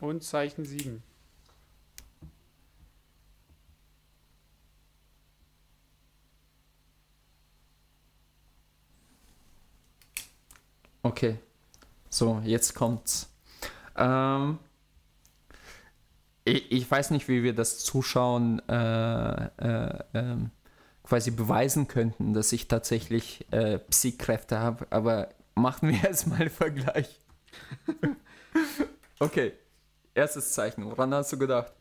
Und Zeichen 7. Okay. So, jetzt kommt's. Ähm, ich, ich, weiß nicht, wie wir das Zuschauen äh, äh, ähm, quasi beweisen könnten, dass ich tatsächlich äh, Psy-Kräfte habe, aber machen wir erstmal einen Vergleich. okay, erstes Zeichen. Woran hast du gedacht?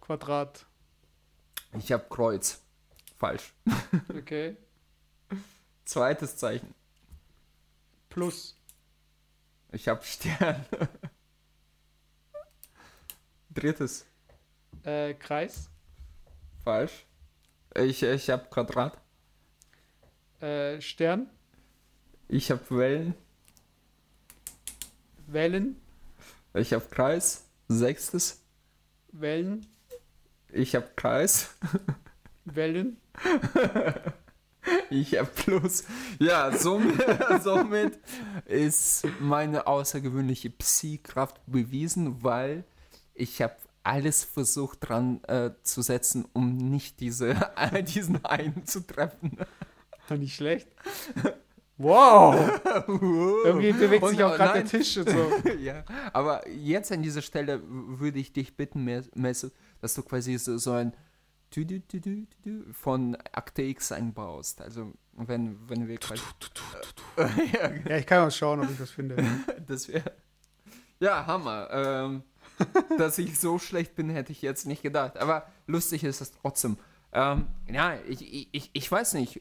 Quadrat. Ich habe Kreuz. Falsch. Okay. Zweites Zeichen. Plus. Ich habe Stern. Drittes. Äh, Kreis. Falsch. Ich, ich habe Quadrat. Äh, Stern. Ich habe Wellen. Wellen. Ich habe Kreis. Sechstes. Wellen. Ich habe Kreis. Wellen. Ich habe Plus. Ja, somit, somit ist meine außergewöhnliche Psi-Kraft bewiesen, weil ich habe alles versucht dran äh, zu setzen, um nicht diese, diesen einen zu treffen. Nicht schlecht. Wow! Irgendwie bewegt sich auch gerade der Tisch und so. ja, aber jetzt an dieser Stelle würde ich dich bitten, Messe, dass du quasi so, so ein von Akte X einbaust. Also wenn, wenn wir quasi. ja, ich kann mal schauen, ob ich das finde. das wäre. Ja, Hammer. Ähm, dass ich so schlecht bin, hätte ich jetzt nicht gedacht. Aber lustig ist es trotzdem. Ähm, ja, ich, ich, ich weiß nicht.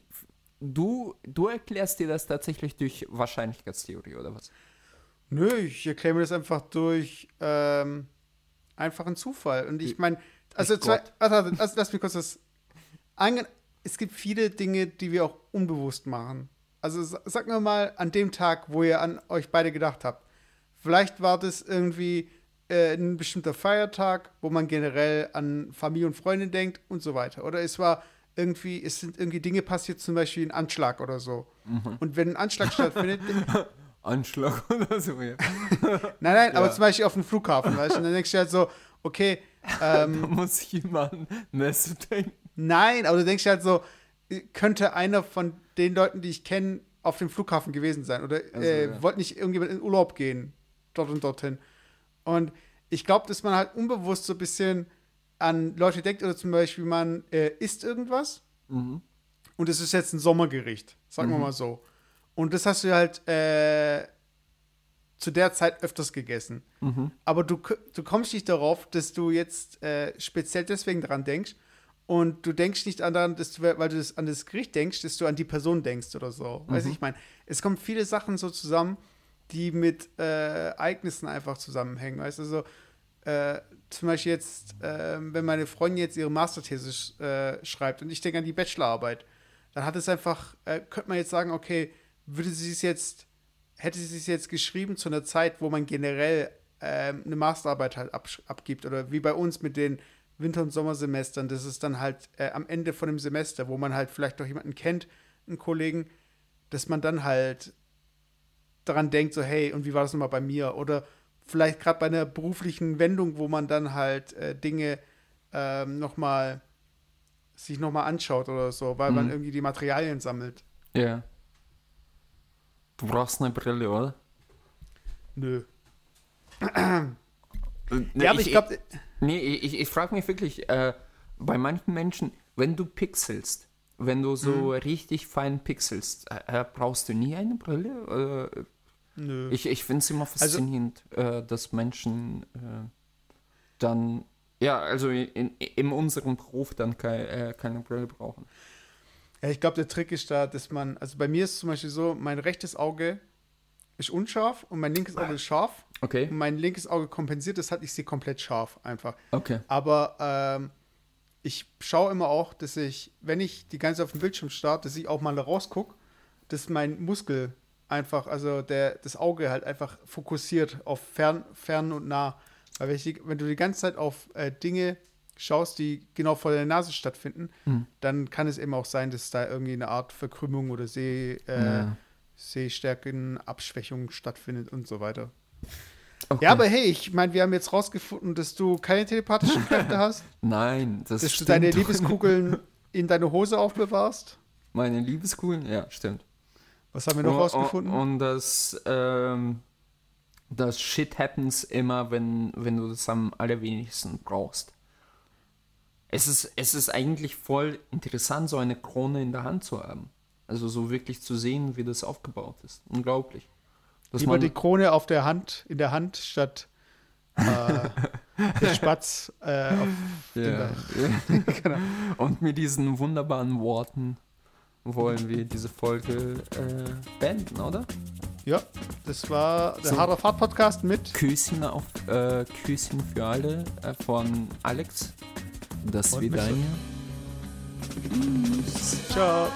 Du, du erklärst dir das tatsächlich durch Wahrscheinlichkeitstheorie oder was? Nö, ich erkläre mir das einfach durch ähm, einfachen Zufall. Und ich meine, also, zwei, warte, lass, lass mich kurz das. Es gibt viele Dinge, die wir auch unbewusst machen. Also sag mir mal an dem Tag, wo ihr an euch beide gedacht habt. Vielleicht war das irgendwie äh, ein bestimmter Feiertag, wo man generell an Familie und Freunde denkt und so weiter. Oder es war irgendwie, es sind irgendwie Dinge passiert, zum Beispiel ein Anschlag oder so. Mhm. Und wenn ein Anschlag stattfindet. Anschlag oder so, ja. nein, nein, ja. aber zum Beispiel auf dem Flughafen, weißt du, und dann denkst du halt so, okay. Ähm, da muss an Messe denken. Nein, aber du denkst halt so, könnte einer von den Leuten, die ich kenne, auf dem Flughafen gewesen sein oder also, äh, ja. wollte nicht irgendjemand in Urlaub gehen, dort und dorthin. Und ich glaube, dass man halt unbewusst so ein bisschen an Leute denkt oder zum Beispiel man äh, isst irgendwas mhm. und es ist jetzt ein Sommergericht, sagen mhm. wir mal so. Und das hast du halt äh, zu der Zeit öfters gegessen. Mhm. Aber du, du kommst nicht darauf, dass du jetzt äh, speziell deswegen daran denkst. Und du denkst nicht daran, dass du, weil du das, an das Gericht denkst, dass du an die Person denkst oder so. Mhm. Weißt du, ich meine, es kommen viele Sachen so zusammen, die mit äh, Ereignissen einfach zusammenhängen. Weißt du, so, äh, zum Beispiel jetzt, äh, wenn meine Freundin jetzt ihre Masterthese äh, schreibt und ich denke an die Bachelorarbeit, dann hat es einfach, äh, könnte man jetzt sagen, okay, würde sie es jetzt hätte sie es jetzt geschrieben zu einer Zeit, wo man generell ähm, eine Masterarbeit halt ab, abgibt oder wie bei uns mit den Winter- und Sommersemestern, das ist dann halt äh, am Ende von dem Semester, wo man halt vielleicht doch jemanden kennt, einen Kollegen, dass man dann halt daran denkt, so hey, und wie war das nochmal bei mir? Oder vielleicht gerade bei einer beruflichen Wendung, wo man dann halt äh, Dinge ähm, nochmal sich nochmal anschaut oder so, weil mhm. man irgendwie die Materialien sammelt. Ja. Du brauchst eine Brille, oder? Nö. ne, ja, aber ich, ich glaube. Nee, ich, ich frage mich wirklich, äh, bei manchen Menschen, wenn du pixelst, wenn du so mhm. richtig fein pixelst, äh, brauchst du nie eine Brille? Äh, Nö. Ich, ich finde es immer also faszinierend, also, dass Menschen dann, ja, also in, in unserem Beruf dann keine, äh, keine Brille brauchen. Ja, ich glaube, der Trick ist da, dass man, also bei mir ist es zum Beispiel so, mein rechtes Auge ist unscharf und mein linkes Auge ist scharf. Okay. Und mein linkes Auge kompensiert das halt, ich sehe komplett scharf einfach. Okay. Aber ähm, ich schaue immer auch, dass ich, wenn ich die ganze Zeit auf dem Bildschirm starte, dass ich auch mal da rausgucke, dass mein Muskel einfach, also der, das Auge halt einfach fokussiert auf fern, fern und nah. Weil wenn, die, wenn du die ganze Zeit auf äh, Dinge schaust, die genau vor der Nase stattfinden, Mhm. dann kann es eben auch sein, dass da irgendwie eine Art Verkrümmung oder Seh, äh, Ja. Sehstärkenabschwächung stattfindet und so weiter. Okay. Ja, aber hey, ich meine, wir haben jetzt rausgefunden, dass du keine telepathischen Kräfte hast, Nein, das dass du stimmt. deine doch Liebeskugeln in deine Hose aufbewahrst. Meine Liebeskugeln? Ja, stimmt. Was haben wir noch Und- rausgefunden? Und, und das, ähm, das Shit happens immer, wenn, wenn du das am allerwenigsten brauchst. Es ist, es ist eigentlich voll interessant, so eine Krone in der Hand zu haben. Also so wirklich zu sehen, wie das aufgebaut ist. Unglaublich. Dass Lieber die Krone auf der Hand, in der Hand, statt äh, der Spatz äh, auf ja, genau. Und mit diesen wunderbaren Worten wollen wir diese Folge äh, beenden, oder? Ja, das war der So. Harder Fahrt Podcast mit Küsschen auf äh, Küsschen für alle äh, von Alex. Das Und Vidania. Ciao.